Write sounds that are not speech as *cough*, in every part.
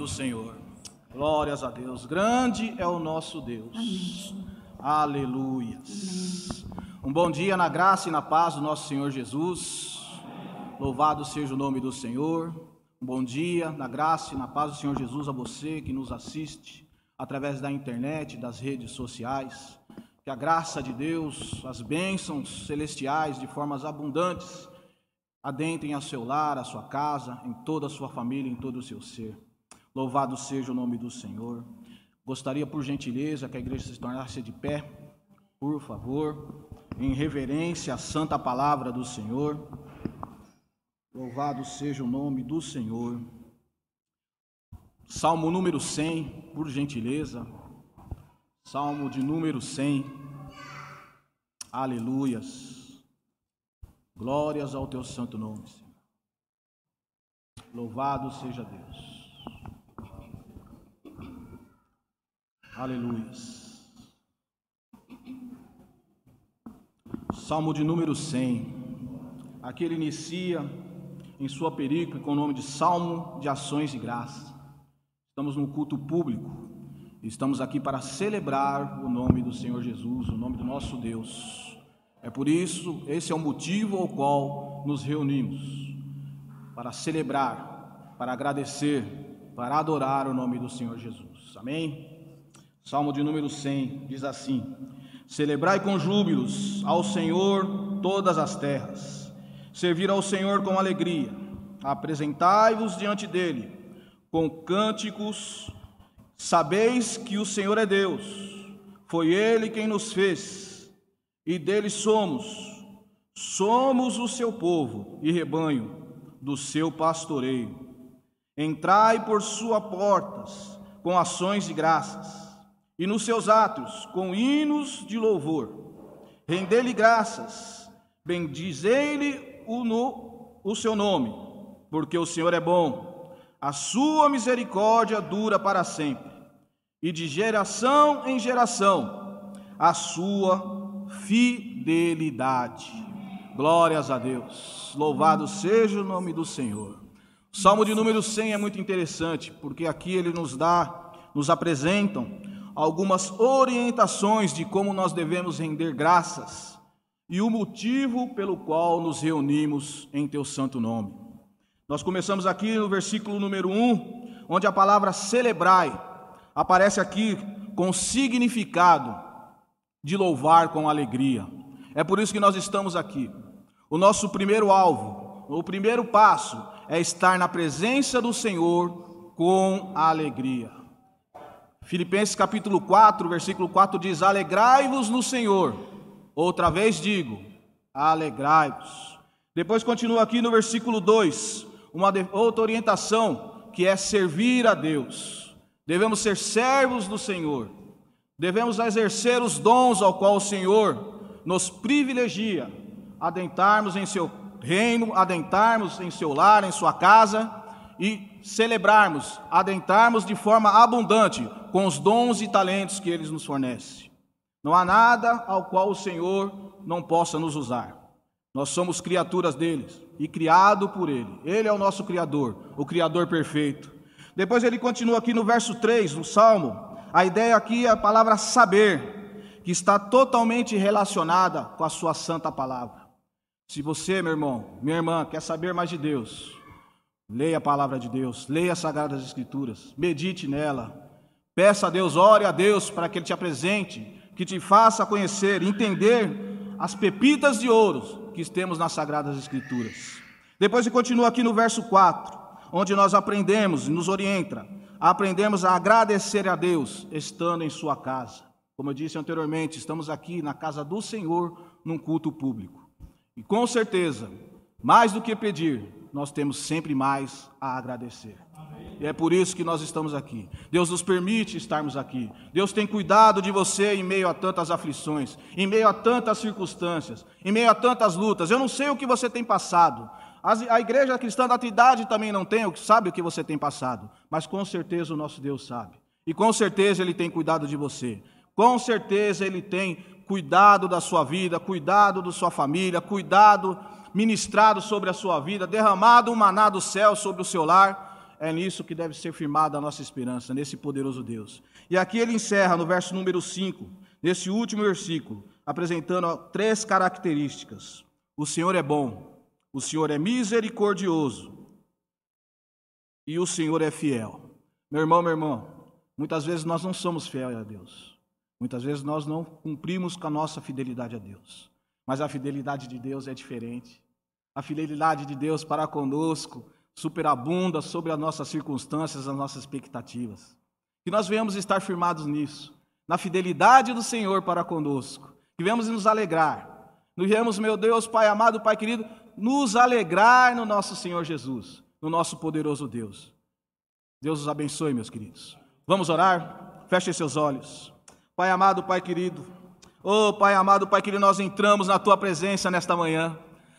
do Senhor. Glórias a Deus. Grande é o nosso Deus. Amém. Aleluias. Um bom dia na graça e na paz do nosso Senhor Jesus. Louvado seja o nome do Senhor. Um bom dia na graça e na paz do Senhor Jesus a você que nos assiste através da internet, das redes sociais. Que a graça de Deus, as bênçãos celestiais de formas abundantes adentrem a seu lar, a sua casa, em toda a sua família, em todo o seu ser. Louvado seja o nome do Senhor. Gostaria, por gentileza, que a igreja se tornasse de pé, por favor, em reverência à santa palavra do Senhor. Louvado seja o nome do Senhor. Salmo número 100, por gentileza. Salmo de número 100. Aleluias. Glórias ao teu santo nome, Senhor. Louvado seja Deus. Aleluias. Salmo de número 100. Aqui ele inicia em sua perícope com o nome de Salmo de Ações de Graça. Estamos num culto público. Estamos aqui para celebrar o nome do Senhor Jesus, o nome do nosso Deus. É por isso, esse é o motivo ao qual nos reunimos para celebrar, para agradecer, para adorar o nome do Senhor Jesus. Amém? Salmo de número 100 diz assim: Celebrai com júbilos ao Senhor todas as terras, servir ao Senhor com alegria, apresentai-vos diante dele com cânticos, sabeis que o Senhor é Deus, foi ele quem nos fez e dele somos. Somos o seu povo e rebanho do seu pastoreio. Entrai por suas portas com ações de graças, e nos seus atos com hinos de louvor. Rendei-lhe graças, bendizei-lhe o, no, o seu nome, porque o Senhor é bom, a sua misericórdia dura para sempre, e de geração em geração a sua fidelidade. Glórias a Deus. Louvado seja o nome do Senhor. O Salmo de número 100 é muito interessante, porque aqui ele nos dá, nos apresentam algumas orientações de como nós devemos render graças e o motivo pelo qual nos reunimos em teu santo nome. Nós começamos aqui no versículo número 1, onde a palavra celebrai aparece aqui com significado de louvar com alegria. É por isso que nós estamos aqui. O nosso primeiro alvo, o primeiro passo é estar na presença do Senhor com alegria. Filipenses capítulo 4, versículo 4 diz: Alegrai-vos no Senhor. Outra vez digo: alegrai-vos. Depois continua aqui no versículo 2, uma outra orientação que é servir a Deus. Devemos ser servos do Senhor. Devemos exercer os dons ao qual o Senhor nos privilegia, adentrarmos em seu reino, adentrarmos em seu lar, em sua casa e celebrarmos, adentrarmos de forma abundante com os dons e talentos que Ele nos fornece. Não há nada ao qual o Senhor não possa nos usar. Nós somos criaturas dele e criado por Ele. Ele é o nosso Criador, o Criador perfeito. Depois ele continua aqui no verso 3 do Salmo, a ideia aqui é a palavra saber, que está totalmente relacionada com a sua santa palavra. Se você, meu irmão, minha irmã, quer saber mais de Deus, leia a palavra de Deus, leia as Sagradas Escrituras, medite nela, peça a Deus, ore a Deus para que Ele te apresente, que te faça conhecer, entender as pepitas de ouro que temos nas Sagradas Escrituras. Depois ele continua aqui no verso 4, onde nós aprendemos e nos orienta aprendemos a agradecer a Deus estando em sua casa. Como eu disse anteriormente, estamos aqui na casa do Senhor num culto público. E com certeza, mais do que pedir, nós temos sempre mais a agradecer. E é por isso que nós estamos aqui. Deus nos permite estarmos aqui. Deus tem cuidado de você em meio a tantas aflições, em meio a tantas circunstâncias, em meio a tantas lutas. Eu não sei o que você tem passado, a igreja cristã da Trindade também não tem, sabe o que você tem passado, mas com certeza o nosso Deus sabe. E com certeza Ele tem cuidado de você. Com certeza Ele tem cuidado da sua vida, cuidado da sua família, cuidado ministrado sobre a sua vida, derramado um maná do céu sobre o seu lar. é nisso que deve ser firmada a nossa esperança, nesse poderoso Deus. E aqui ele encerra no verso número 5, nesse último versículo, apresentando três características: o Senhor é bom, o Senhor é misericordioso e o Senhor é fiel. Meu irmão, meu irmão, muitas vezes nós não somos fiéis a Deus. Muitas vezes nós não cumprimos com a nossa fidelidade a Deus. Mas a fidelidade de Deus é diferente. A fidelidade de Deus para conosco superabunda sobre as nossas circunstâncias, as nossas expectativas. Que nós venhamos estar firmados nisso, na fidelidade do Senhor para conosco. Que venhamos nos alegrar. Nos viemos, meu Deus, Pai amado, Pai querido, nos alegrar no nosso Senhor Jesus, no nosso poderoso Deus. Deus os abençoe, meus queridos. Vamos orar? Feche seus olhos. Pai amado, Pai querido. Oh, Pai amado, Pai querido, nós entramos na tua presença nesta manhã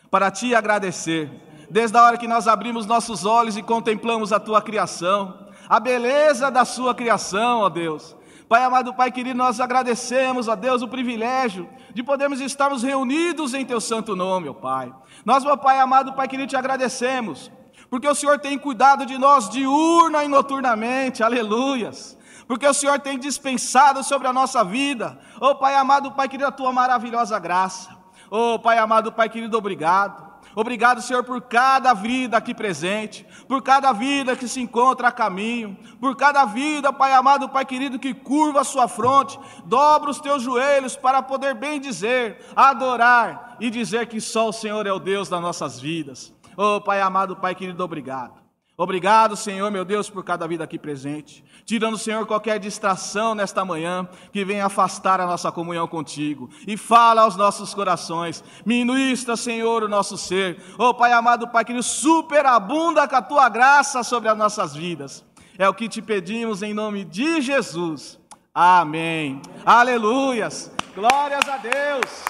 para te agradecer. Desde a hora que nós abrimos nossos olhos e contemplamos a tua criação, a beleza da sua criação, ó Deus. Pai amado, Pai querido, nós agradecemos, ó Deus, o privilégio de podermos estarmos reunidos em teu santo nome, ó Pai. Nós, meu Pai amado, Pai querido, te agradecemos porque o Senhor tem cuidado de nós diurna e noturnamente, aleluias. Porque o Senhor tem dispensado sobre a nossa vida, oh Pai amado, Pai querido, a tua maravilhosa graça. Oh Pai amado, Pai querido, obrigado. Obrigado, Senhor, por cada vida aqui presente, por cada vida que se encontra a caminho, por cada vida, Pai amado, Pai querido, que curva a sua fronte, dobra os teus joelhos para poder bem dizer, adorar e dizer que só o Senhor é o Deus das nossas vidas. Oh, Pai amado, Pai querido, obrigado. Obrigado, Senhor, meu Deus, por cada vida aqui presente. Tirando, Senhor, qualquer distração nesta manhã que venha afastar a nossa comunhão contigo. E fala aos nossos corações. Ministra, Senhor, o nosso ser. Oh, Pai amado, Pai querido, superabunda com a tua graça sobre as nossas vidas. É o que te pedimos em nome de Jesus. Amém. Aleluias. Glórias a Deus.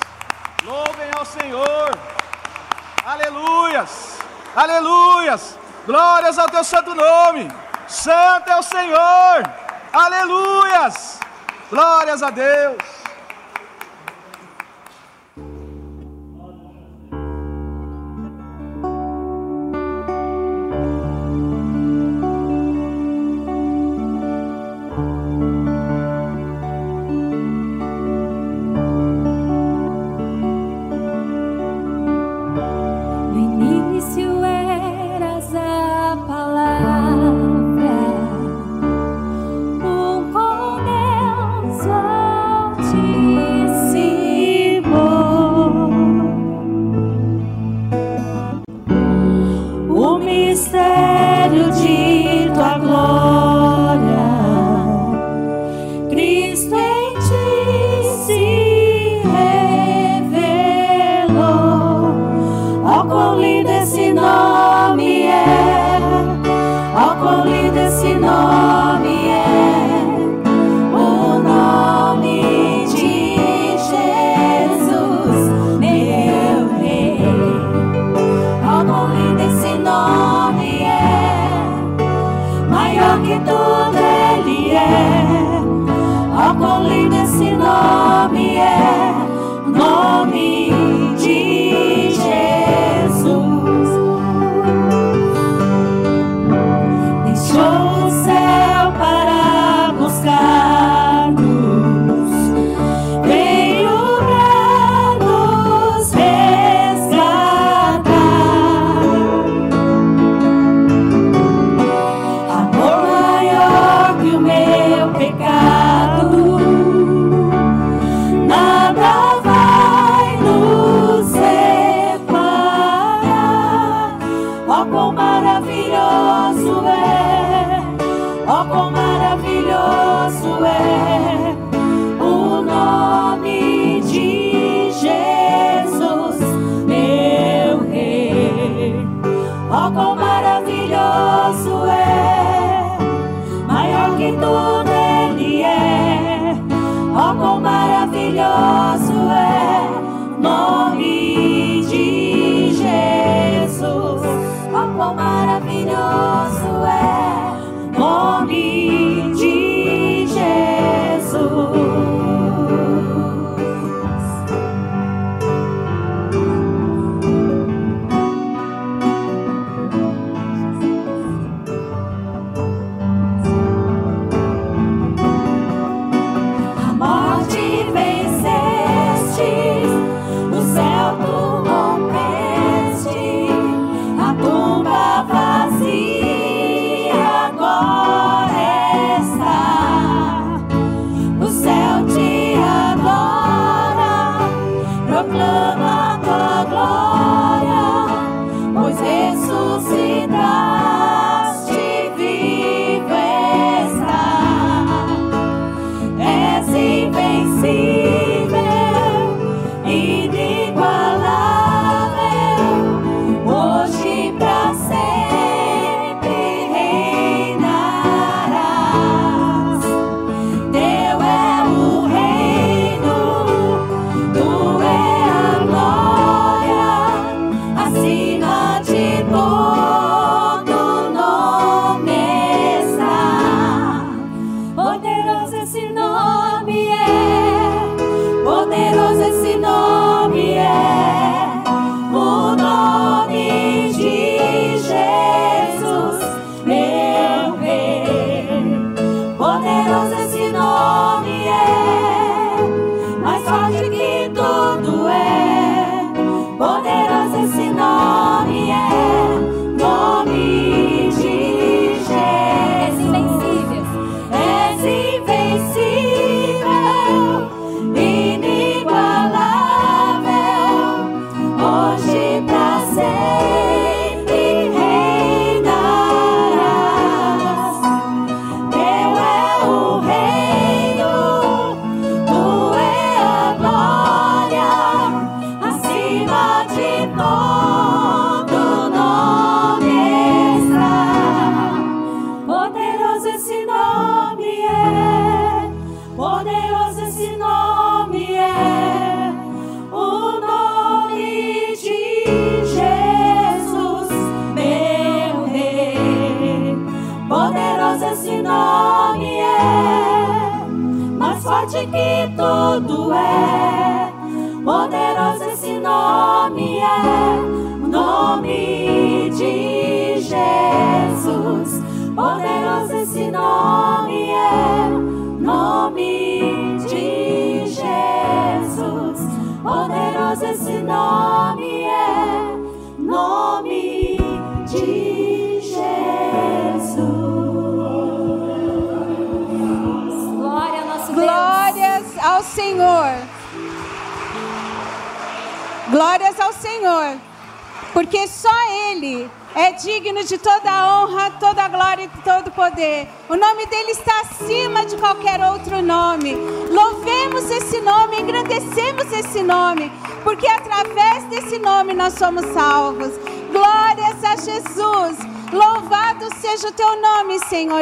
Louvem ao Senhor. Aleluias, aleluias, glórias ao teu santo nome, santo é o Senhor, aleluias, glórias a Deus.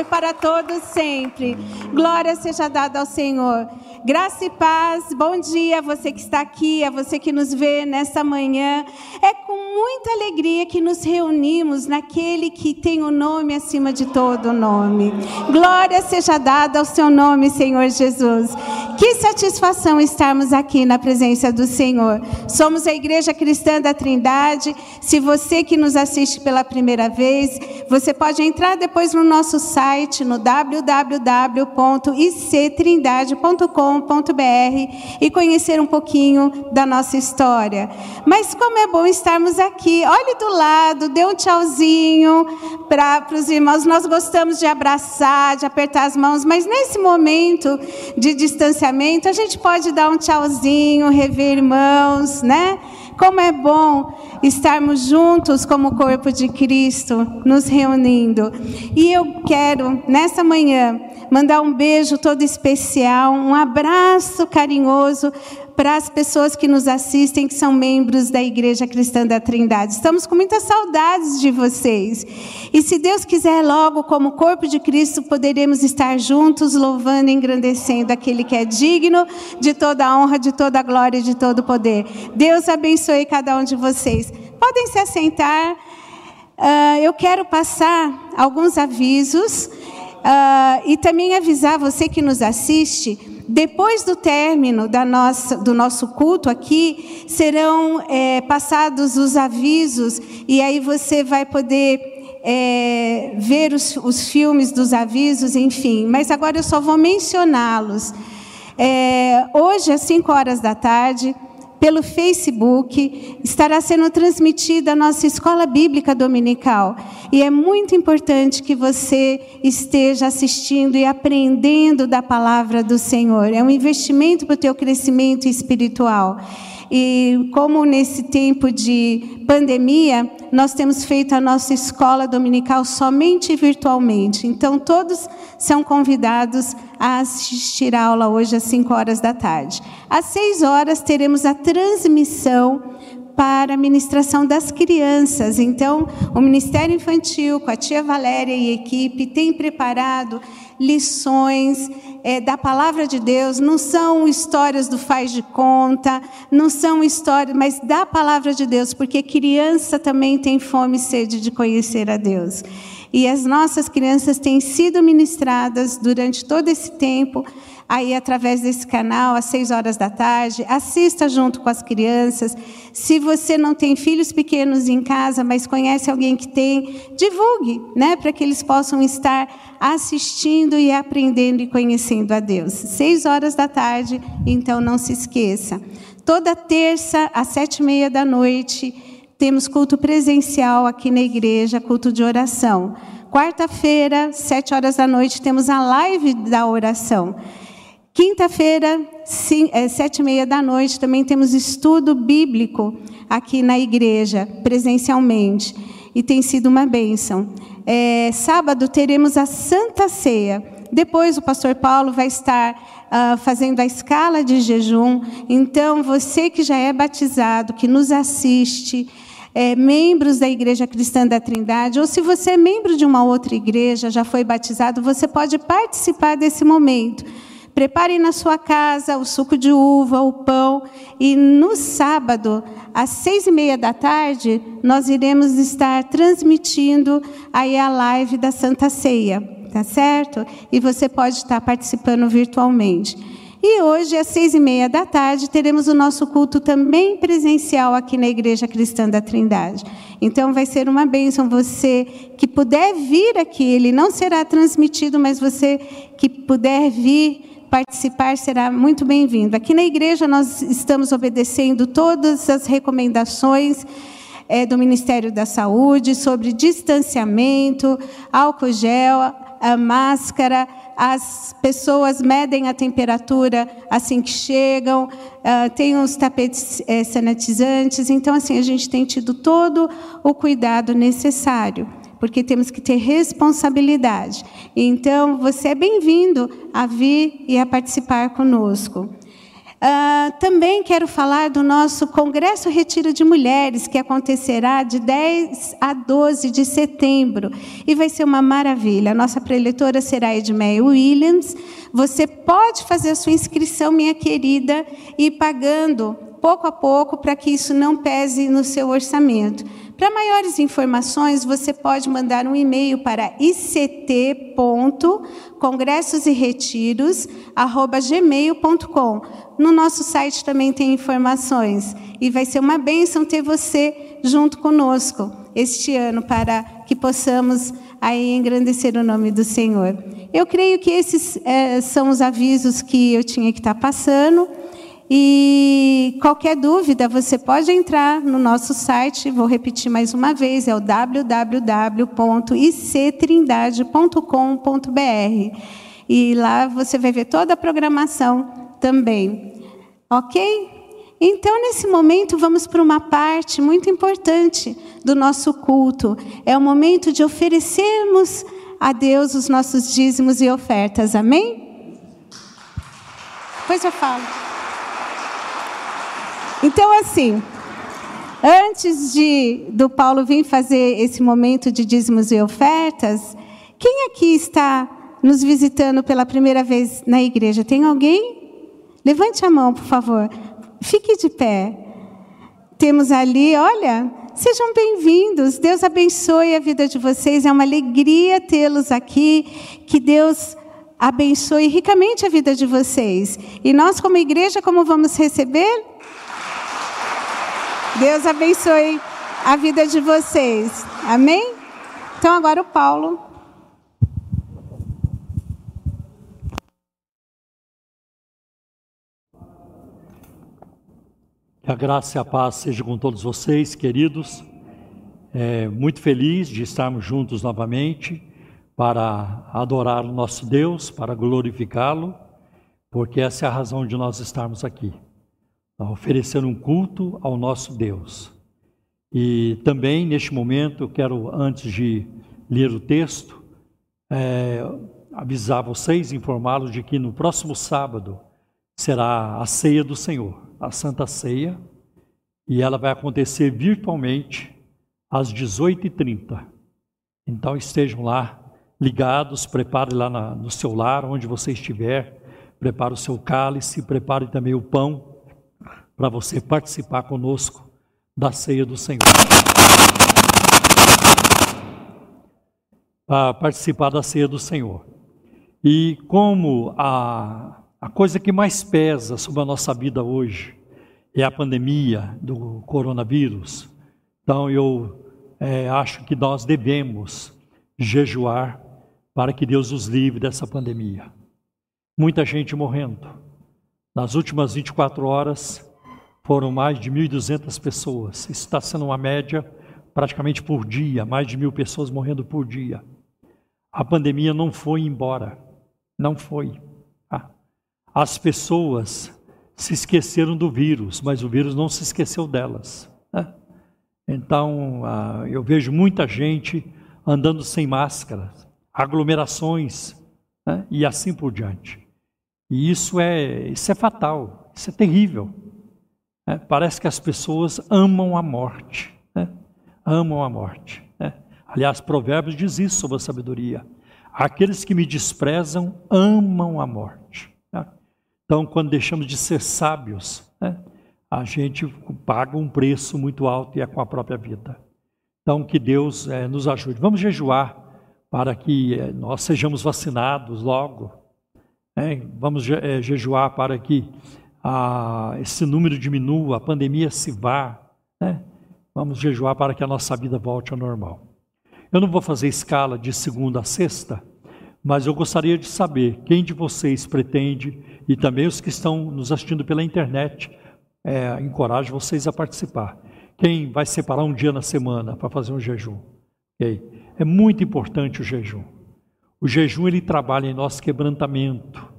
Senhor, para todos sempre. Glória seja dada ao Senhor. Graça e paz, bom dia a você que está aqui, a você que nos vê nesta manhã. É com muita alegria que nos reunimos naquele que tem o nome acima de todo nome. Glória seja dada ao seu nome, Senhor Jesus. Que satisfação estarmos aqui na presença do Senhor. Somos a Igreja Cristã da Trindade. Se você que nos assiste pela primeira vez, você pode entrar depois no nosso site no www.ictrindade.com e conhecer um pouquinho da nossa história. Mas como é bom estarmos aqui. Olhe do lado, dê um tchauzinho para os irmãos. Nós gostamos de abraçar, de apertar as mãos, mas nesse momento de distanciamento, a gente pode dar um tchauzinho, rever irmãos, né? Como é bom estarmos juntos como corpo de Cristo, nos reunindo. E eu quero, nessa manhã, mandar um beijo todo especial, um abraço carinhoso para as pessoas que nos assistem, que são membros da Igreja Cristã da Trindade. Estamos com muitas saudades de vocês. E se Deus quiser, logo, como corpo de Cristo, poderemos estar juntos, louvando e engrandecendo aquele que é digno de toda a honra, de toda a glória e de todo o poder. Deus abençoe cada um de vocês. Podem se assentar. Uh, eu quero passar alguns avisos. Uh, e também avisar você que nos assiste, depois do término da nossa, do nosso culto aqui, serão é, passados os avisos, e aí você vai poder é, ver os, os, filmes dos avisos, enfim. Mas agora eu só vou mencioná-los. É, hoje, às 5 horas da tarde, pelo Facebook, estará sendo transmitida a nossa escola bíblica dominical. E é muito importante que você esteja assistindo e aprendendo da palavra do Senhor. É um investimento para o teu crescimento espiritual. E como nesse tempo de pandemia, nós temos feito a nossa escola dominical somente virtualmente. Então, todos são convidados a assistir a aula hoje às 5 horas da tarde. Às 6 horas, teremos a transmissão para a ministração das crianças. Então, o Ministério Infantil, com a tia Valéria e equipe, tem preparado lições é, da palavra de Deus. Não são histórias do faz de conta, não são histórias, mas da palavra de Deus, porque criança também tem fome e sede de conhecer a Deus. E as nossas crianças têm sido ministradas durante todo esse tempo aí através desse canal, às seis horas da tarde. Assista junto com as crianças. Se você não tem filhos pequenos em casa, mas conhece alguém que tem, divulgue, né, para que eles possam estar assistindo e aprendendo e conhecendo a Deus. Seis horas da tarde, então não se esqueça. Toda terça, às sete e meia da noite, temos culto presencial aqui na igreja, culto de oração. Quarta-feira, sete horas da noite, temos a live da oração. Quinta-feira, é, sete e meia da noite, também temos estudo bíblico aqui na igreja, presencialmente. E tem sido uma bênção. É, sábado teremos a Santa Ceia. Depois o pastor Paulo vai estar uh, fazendo a escala de jejum. Então, você que já é batizado, que nos assiste, é, membros da Igreja Cristã da Trindade, ou se você é membro de uma outra igreja, já foi batizado, você pode participar desse momento Prepare na sua casa o suco de uva, o pão, e no sábado, às seis e meia da tarde, nós iremos estar transmitindo aí a live da Santa Ceia, tá certo? E você pode estar participando virtualmente. E hoje, às seis e meia da tarde, teremos o nosso culto também presencial aqui na Igreja Cristã da Trindade. Então, vai ser uma bênção você que puder vir aqui. Ele não será transmitido, mas você que puder vir, participar será muito bem-vindo. Aqui na igreja nós estamos obedecendo todas as recomendações é, do Ministério da Saúde sobre distanciamento, álcool gel, a máscara, as pessoas medem a temperatura assim que chegam, uh, tem os tapetes é, sanitizantes. Então, assim, a gente tem tido todo o cuidado necessário, porque temos que ter responsabilidade. Então, você é bem-vindo a vir e a participar conosco. Uh, também quero falar do nosso Congresso Retiro de Mulheres, que acontecerá de 10 a 12 de setembro. E vai ser uma maravilha. A nossa preletora será Edmeia Williams. Você pode fazer a sua inscrição, minha querida, e pagando pouco a pouco para que isso não pese no seu orçamento. Para maiores informações, você pode mandar um e-mail para ict.congressoseretiros@gmail.com. No nosso site também tem informações e vai ser uma bênção ter você junto conosco este ano para que possamos aí engrandecer o nome do Senhor. Eu creio que esses é, são os avisos que eu tinha que estar passando. E qualquer dúvida, você pode entrar no nosso site, vou repetir mais uma vez, é o www.ictrindade.com.br. E lá você vai ver toda a programação também. Ok? Então, nesse momento, vamos para uma parte muito importante do nosso culto. É o momento de oferecermos a Deus os nossos dízimos e ofertas. Amém? Depois eu falo. Então, assim, antes de do Paulo vir fazer esse momento de dízimos e ofertas, quem aqui está nos visitando pela primeira vez na igreja? Tem alguém? Levante a mão, por favor. Fique de pé. Temos ali, olha, sejam bem-vindos. Deus abençoe a vida de vocês. É uma alegria tê-los aqui. Que Deus abençoe ricamente a vida de vocês. E nós, como igreja, como vamos receber? Deus abençoe a vida de vocês. Amém? Então agora o Paulo. Que a graça e a paz seja com todos vocês, queridos. É, muito feliz de estarmos juntos novamente para adorar o nosso Deus, para glorificá-lo, porque essa é a razão de nós estarmos aqui oferecendo um culto ao nosso Deus. E também, neste momento, eu quero, antes de ler o texto, é, avisar vocês, informá-los de que no próximo sábado será a ceia do Senhor, a Santa Ceia, e ela vai acontecer virtualmente às 18h30. Então estejam lá ligados, prepare lá na, no seu lar, onde você estiver, prepare o seu cálice, prepare também o pão para você participar conosco da ceia do Senhor. Para participar da ceia do Senhor. E como a, a coisa que mais pesa sobre a nossa vida hoje é a pandemia do coronavírus, então eu é, acho que nós devemos jejuar para que Deus nos livre dessa pandemia. Muita gente morrendo. Nas últimas 24 horas, foram mais de 1.200 pessoas. Isso está sendo uma média praticamente por dia, mais de mil pessoas morrendo por dia. A pandemia não foi embora, não foi. Ah, as pessoas se esqueceram do vírus, mas o vírus não se esqueceu delas. Né? Então, ah, eu vejo muita gente andando sem máscara, aglomerações né? e assim por diante. E isso é, isso é fatal, isso é terrível. É, parece que as pessoas amam a morte. Né? Amam a morte. Né? Aliás, Provérbios diz isso sobre a sabedoria. Aqueles que me desprezam amam a morte. Né? Então, quando deixamos de ser sábios, né? a gente paga um preço muito alto e é com a própria vida. Então, que Deus é, nos ajude. Vamos jejuar para que é, nós sejamos vacinados logo. Né? Vamos é, jejuar para que a, esse número diminua, a pandemia se vá, né? Vamos jejuar para que a nossa vida volte ao normal. Eu não vou fazer escala de segunda a sexta, mas eu gostaria de saber quem de vocês pretende, e também os que estão nos assistindo pela internet, é, encorajo vocês a participar. Quem vai separar um dia na semana para fazer um jejum? Okay? É muito importante o jejum. O jejum ele trabalha em nosso quebrantamento.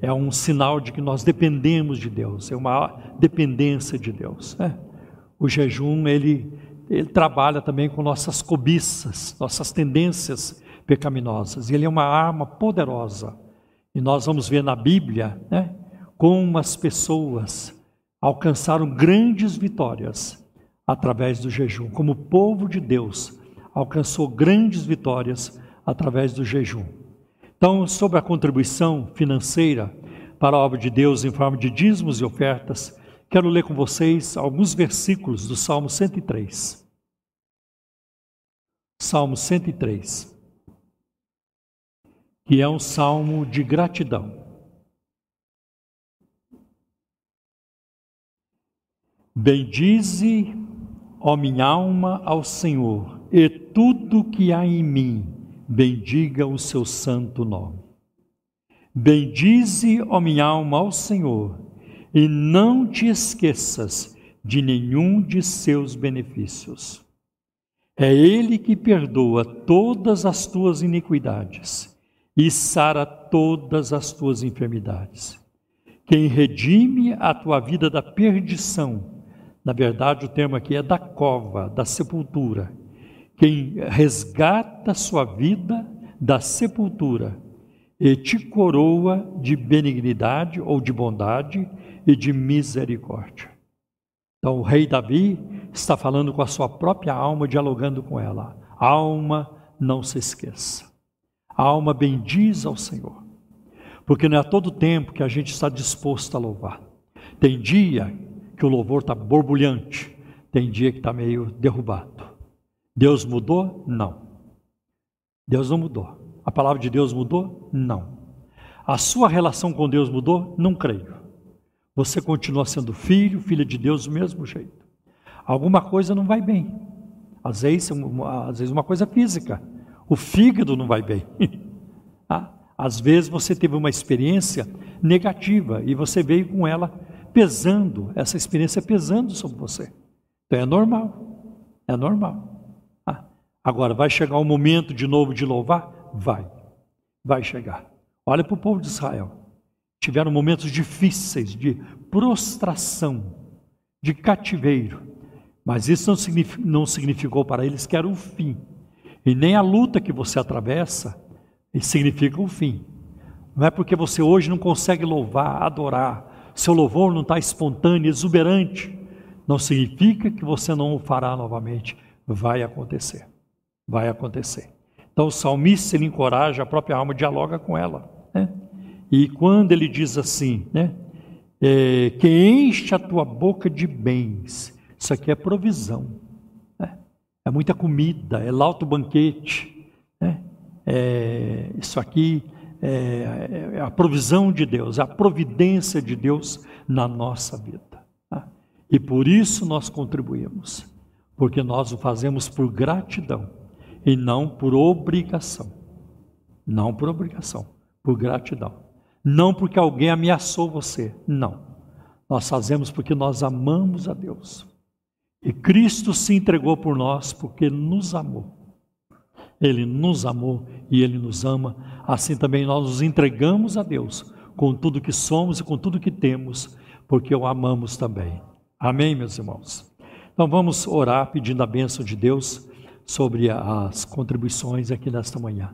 É um sinal de que nós dependemos de Deus, é uma dependência de Deus. Né? O jejum ele, ele trabalha também com nossas cobiças, nossas tendências pecaminosas. Ele é uma arma poderosa. E nós vamos ver na Bíblia né, como as pessoas alcançaram grandes vitórias através do jejum, como o povo de Deus alcançou grandes vitórias através do jejum. Então, sobre a contribuição financeira para a obra de Deus em forma de dízimos e ofertas, quero ler com vocês alguns versículos do Salmo 103. Salmo 103, que é um salmo de gratidão. Bendize, ó minha alma, ao Senhor, e tudo que há em mim bendiga o seu santo nome. Bendize, ó minha alma, ao Senhor, e não te esqueças de nenhum de seus benefícios. É Ele que perdoa todas as tuas iniquidades e sara todas as tuas enfermidades. Quem redime a tua vida da perdição, na verdade o termo aqui é da cova, da sepultura, quem resgata sua vida da sepultura e te coroa de benignidade ou de bondade e de misericórdia. Então, o rei Davi está falando com a sua própria alma, dialogando com ela. Alma, não se esqueça. A alma bendiz ao Senhor, porque não é a todo tempo que a gente está disposto a louvar. Tem dia que o louvor está borbulhante, tem dia que está meio derrubado. Deus mudou? Não. Deus não mudou. A palavra de Deus mudou? Não. A sua relação com Deus mudou? Não creio. Você continua sendo filho, filha de Deus do mesmo jeito. Alguma coisa não vai bem. Às vezes, às vezes uma coisa física. O fígado não vai bem. *laughs* Ah, às vezes você teve uma experiência negativa e você veio com ela pesando, essa experiência pesando sobre você. Então é normal. É normal. Agora, vai chegar o momento de novo de louvar? Vai. Vai chegar. Olha para o povo de Israel. Tiveram momentos difíceis de prostração, de cativeiro. Mas isso não, significou para eles que era o fim. E nem a luta que você atravessa significa o fim. Não é porque você hoje não consegue louvar, adorar, seu louvor não está espontâneo, exuberante, não significa que você não o fará novamente. Vai acontecer vai acontecer. Então o salmista ele encoraja a própria alma, dialoga com ela. Né? E quando ele diz assim, né? É, que enche a tua boca de bens, isso aqui é provisão. Né? É muita comida, é lauto banquete. Né? É, isso aqui é, é, a provisão de Deus, a providência de Deus na nossa vida. Tá? E por isso nós contribuímos, porque nós o fazemos por gratidão e não por obrigação. Não por obrigação, por gratidão. Não porque alguém ameaçou você, não. Nós fazemos porque nós amamos a Deus. E Cristo se entregou por nós porque nos amou. Ele nos amou e ele nos ama. Assim também nós nos entregamos a Deus com tudo que somos e com tudo que temos, porque o amamos também. Amém, meus irmãos? Então vamos orar pedindo a bênção de Deus sobre as contribuições aqui nesta manhã.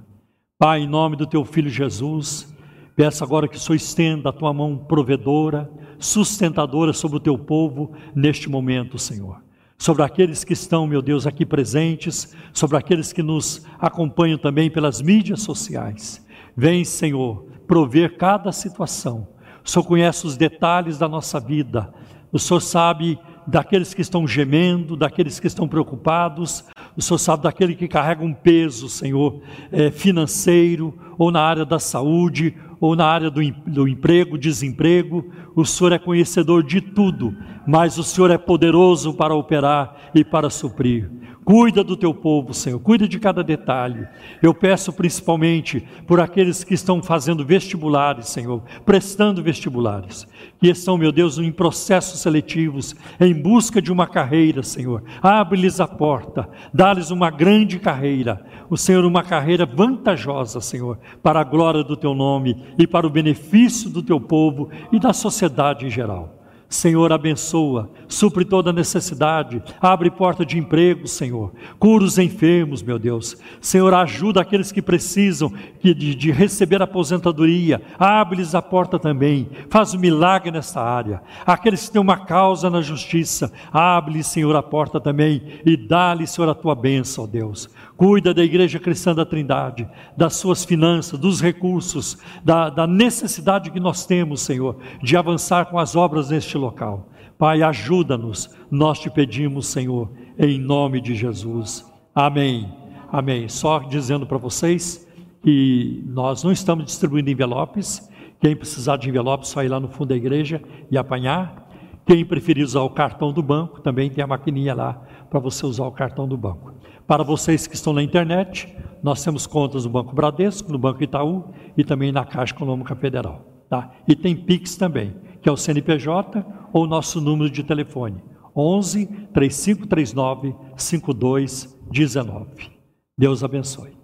Pai, em nome do teu filho Jesus, peço agora que o Senhor estenda a tua mão provedora, sustentadora sobre o teu povo neste momento, Senhor. Sobre aqueles que estão, meu Deus, aqui presentes, sobre aqueles que nos acompanham também pelas mídias sociais. Vem, Senhor, prover cada situação. O Senhor conhece os detalhes da nossa vida. O Senhor sabe daqueles que estão gemendo, daqueles que estão preocupados, o Senhor sabe daquele que carrega um peso, Senhor, é, financeiro, ou na área da saúde, ou na área do, do emprego, desemprego. O Senhor é conhecedor de tudo, mas o Senhor é poderoso para operar e para suprir. Cuida do teu povo, Senhor, cuida de cada detalhe. Eu peço principalmente por aqueles que estão fazendo vestibulares, Senhor, prestando vestibulares, que estão, meu Deus, em processos seletivos, em busca de uma carreira, Senhor. Abre-lhes a porta, dá-lhes uma grande carreira, o Senhor, uma carreira vantajosa, Senhor, para a glória do teu nome e para o benefício do teu povo e da sociedade em geral. Senhor, abençoa, supre toda necessidade, abre porta de emprego, Senhor. Cura os enfermos, meu Deus. Senhor, ajuda aqueles que precisam de, de receber aposentadoria, abre-lhes a porta também. Faz um milagre nessa área. Aqueles que têm uma causa na justiça, abre-lhes, Senhor, a porta também e dá-lhes, Senhor, a tua bênção, ó Deus. Cuida da Igreja Cristã da Trindade, das suas finanças, dos recursos, da, da necessidade que nós temos, Senhor, de avançar com as obras neste local. Pai, ajuda-nos, nós te pedimos, Senhor, em nome de Jesus. Amém. Amém. Só dizendo para vocês que nós não estamos distribuindo envelopes. Quem precisar de envelopes, só ir lá no fundo da igreja e apanhar. Quem preferir usar o cartão do banco, também tem a maquininha lá para você usar o cartão do banco. Para vocês que estão na internet, nós temos contas no Banco Bradesco, no Banco Itaú e também na Caixa Econômica Federal. Tá? E tem Pix também, que é o CNPJ ou o nosso número de telefone, 11 3539 5219. Deus abençoe.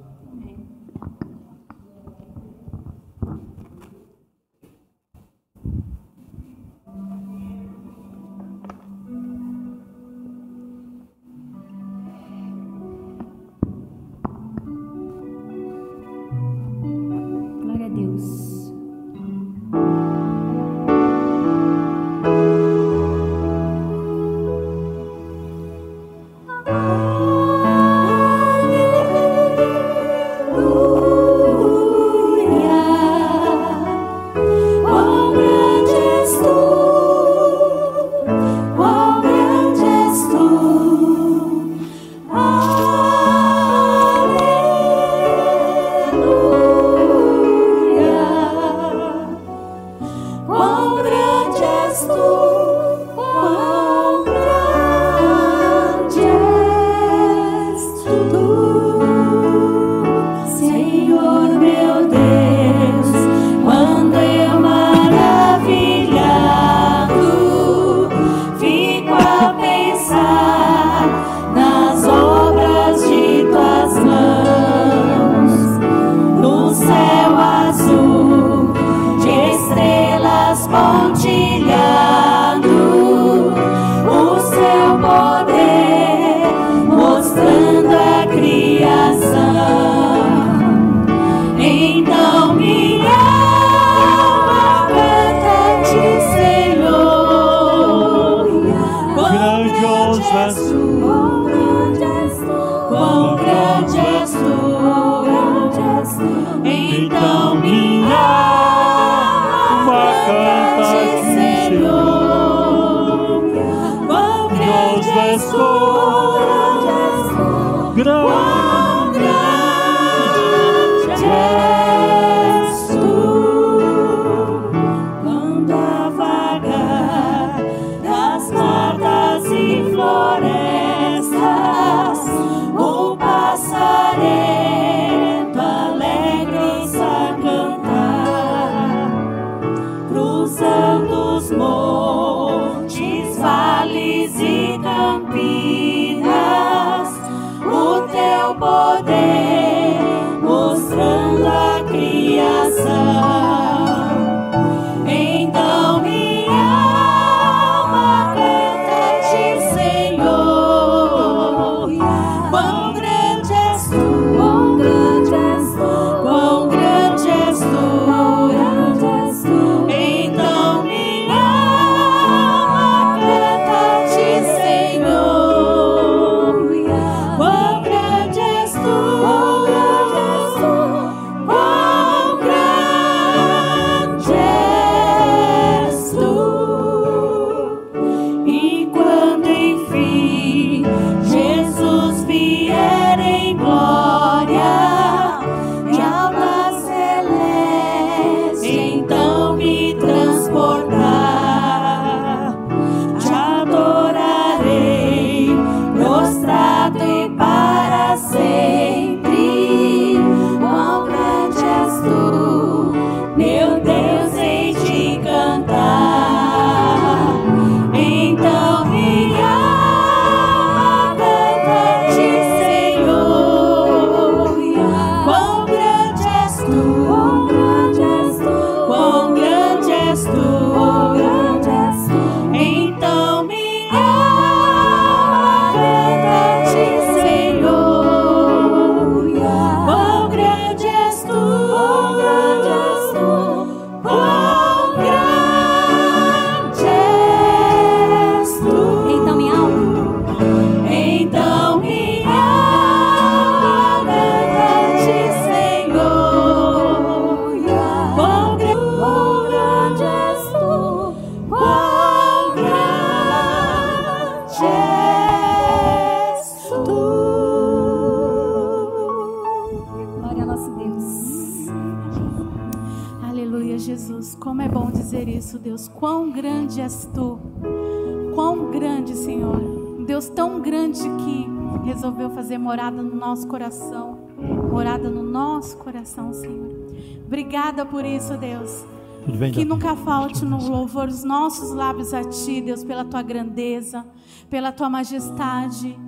Deus. Que nunca falte no louvor os nossos lábios a Ti, Deus, pela Tua grandeza, pela Tua majestade.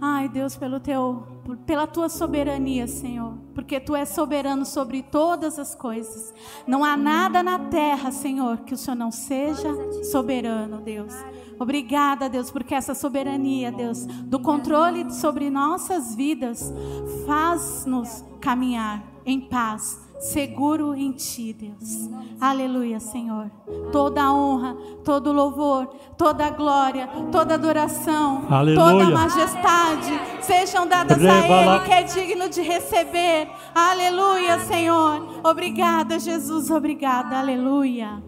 Ai, Deus, pelo Teu, pela Tua soberania, Senhor. Porque Tu és soberano sobre todas as coisas. Não há nada na terra, Senhor, que o Senhor não seja soberano, Deus. Obrigada, Deus, porque essa soberania, Deus, do controle sobre nossas vidas, faz-nos caminhar em paz seguro em ti, Deus. Aleluia, Senhor. Toda a honra, todo louvor, toda a glória, toda a adoração, Aleluia. toda a majestade sejam dadas a Ele que é digno de receber. Aleluia, Senhor. Obrigada, Jesus. Obrigada. Aleluia.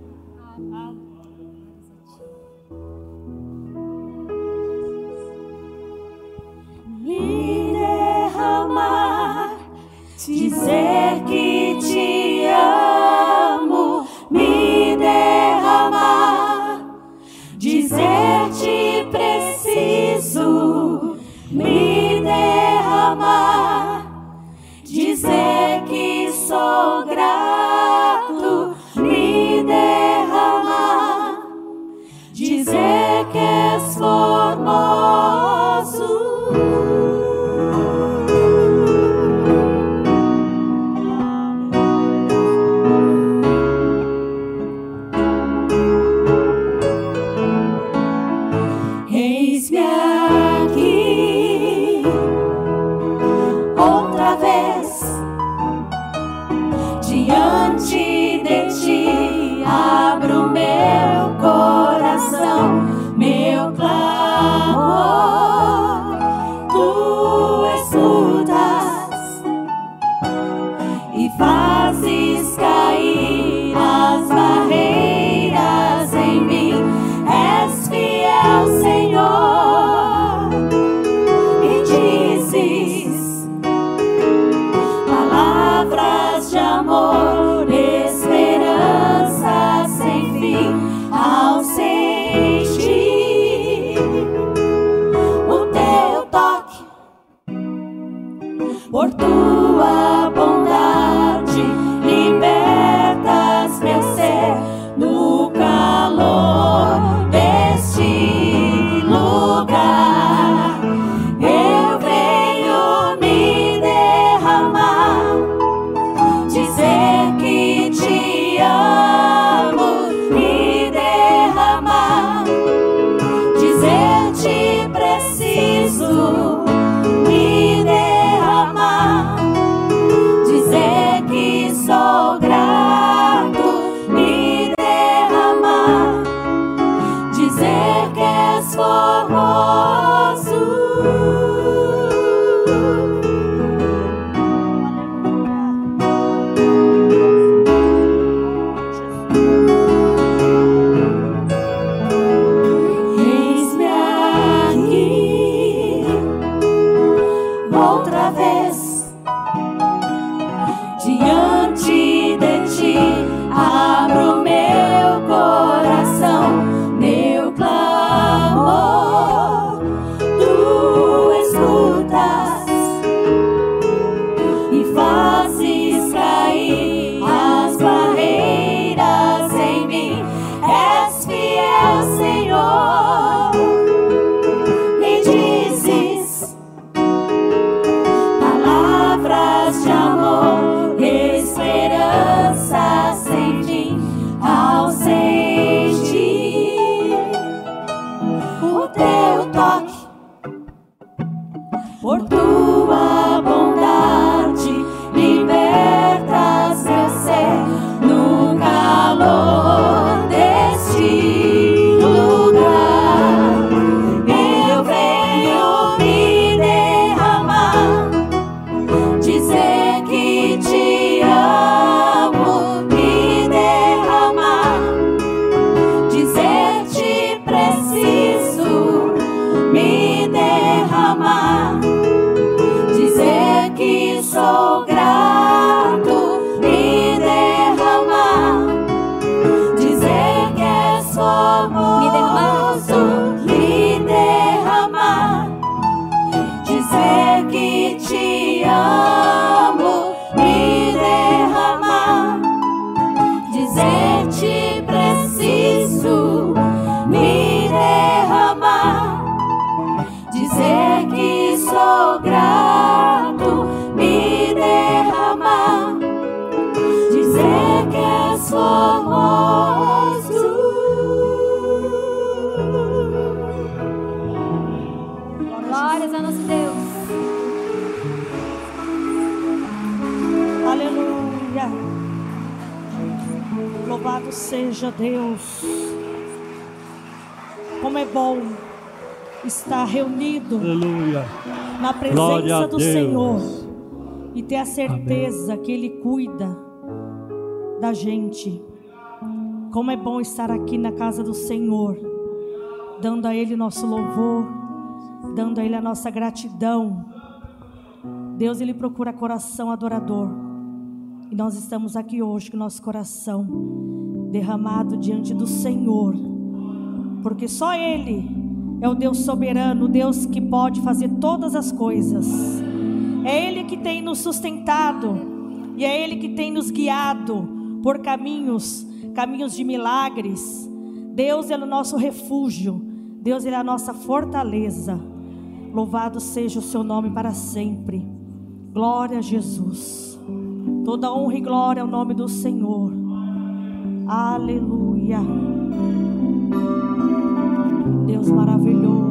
Me derramar dizer que te amo, dizer que és formoso. So. Louvado seja Deus. Como é bom estar reunido Aleluia. na presença do Deus. Senhor e ter a certeza que Ele cuida da gente. Como é bom estar aqui na casa do Senhor, dando a Ele nosso louvor, dando a Ele a nossa gratidão. Deus, Ele procura coração adorador. E nós estamos aqui hoje com nosso coração derramado diante do Senhor, porque só Ele é o Deus soberano, o Deus que pode fazer todas as coisas. É Ele que tem nos sustentado e é Ele que tem nos guiado por caminhos, caminhos de milagres. Deus é o nosso refúgio, Deus é a nossa fortaleza. Louvado seja o seu nome para sempre. Glória a Jesus. Toda honra e glória ao nome do Senhor. Aleluia. Deus maravilhoso.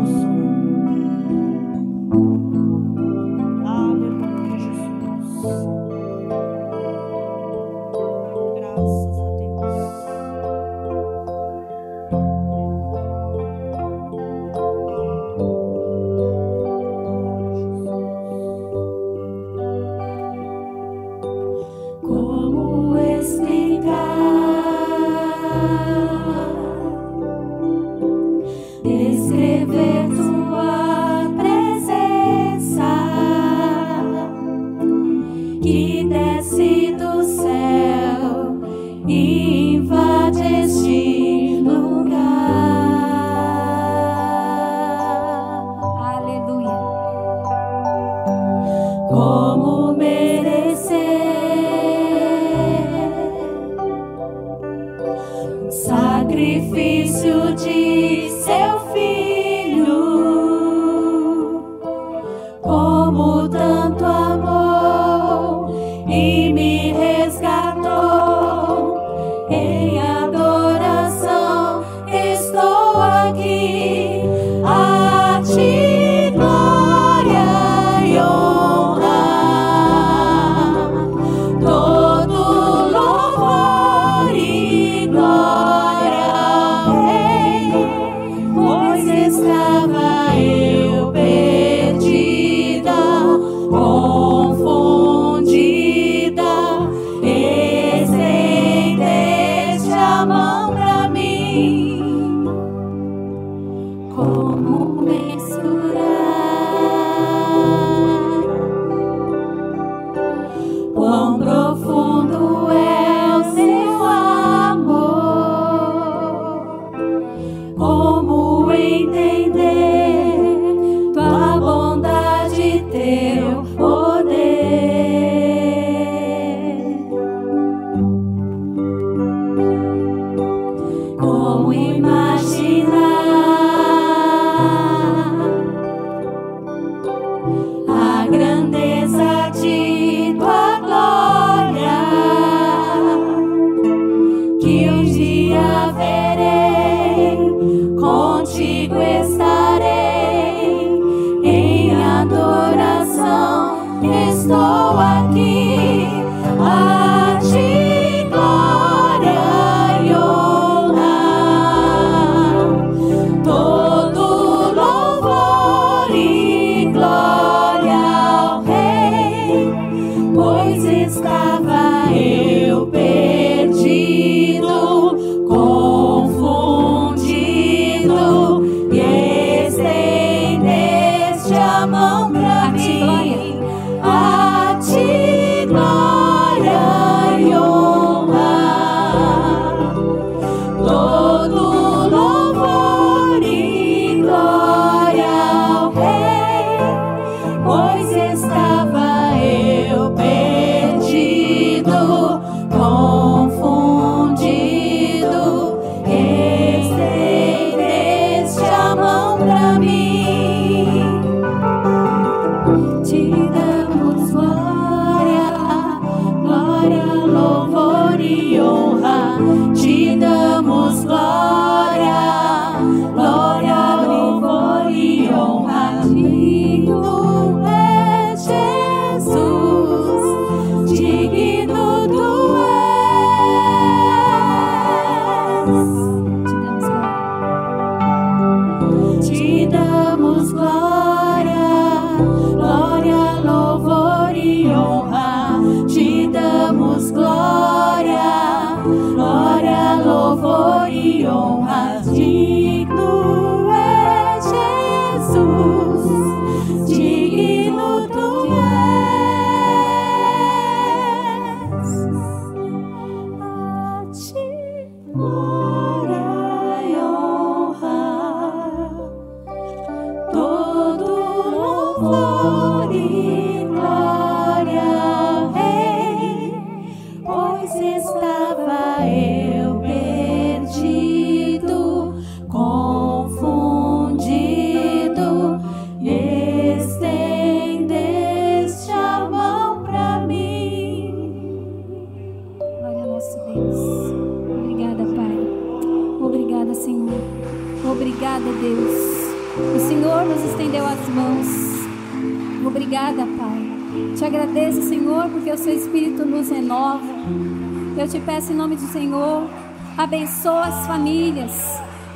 Que um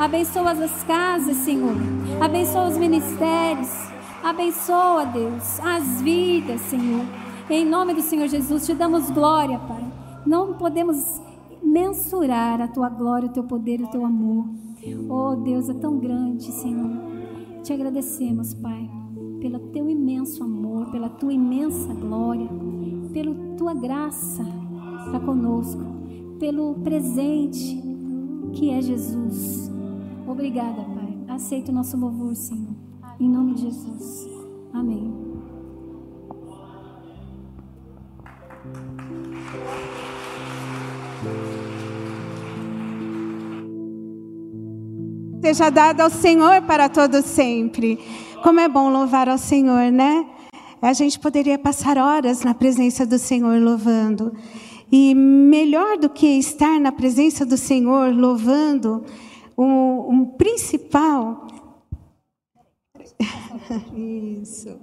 abençoa as casas, Senhor, abençoa os ministérios, abençoa, Deus, as vidas, Senhor. Em nome do Senhor Jesus, te damos glória, Pai. Não podemos mensurar a tua glória, o teu poder, o teu amor. Oh, Deus, é tão grande, Senhor. Te agradecemos, Pai, pelo teu imenso amor, pela tua imensa glória, pela tua graça para conosco, pelo presente que é Jesus. Obrigada, Pai. Aceita o nosso louvor, Senhor. Em nome de Jesus. Amém. Seja dado ao Senhor para todo sempre. Como é bom louvar ao Senhor, né? A gente poderia passar horas na presença do Senhor louvando. E melhor do que estar na presença do Senhor louvando, o, o principal. Isso.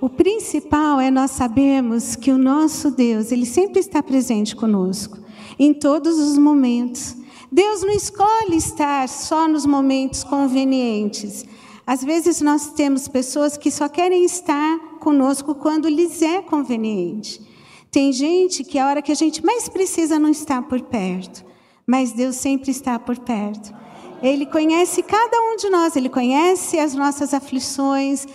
O principal é nós sabermos que o nosso Deus, ele sempre está presente conosco, em todos os momentos. Deus não escolhe estar só nos momentos convenientes. Às vezes nós temos pessoas que só querem estar conosco quando lhes é conveniente. Tem gente que a hora que a gente mais precisa não está por perto, mas Deus sempre está por perto. Ele conhece cada um de nós, ele conhece as nossas aflições,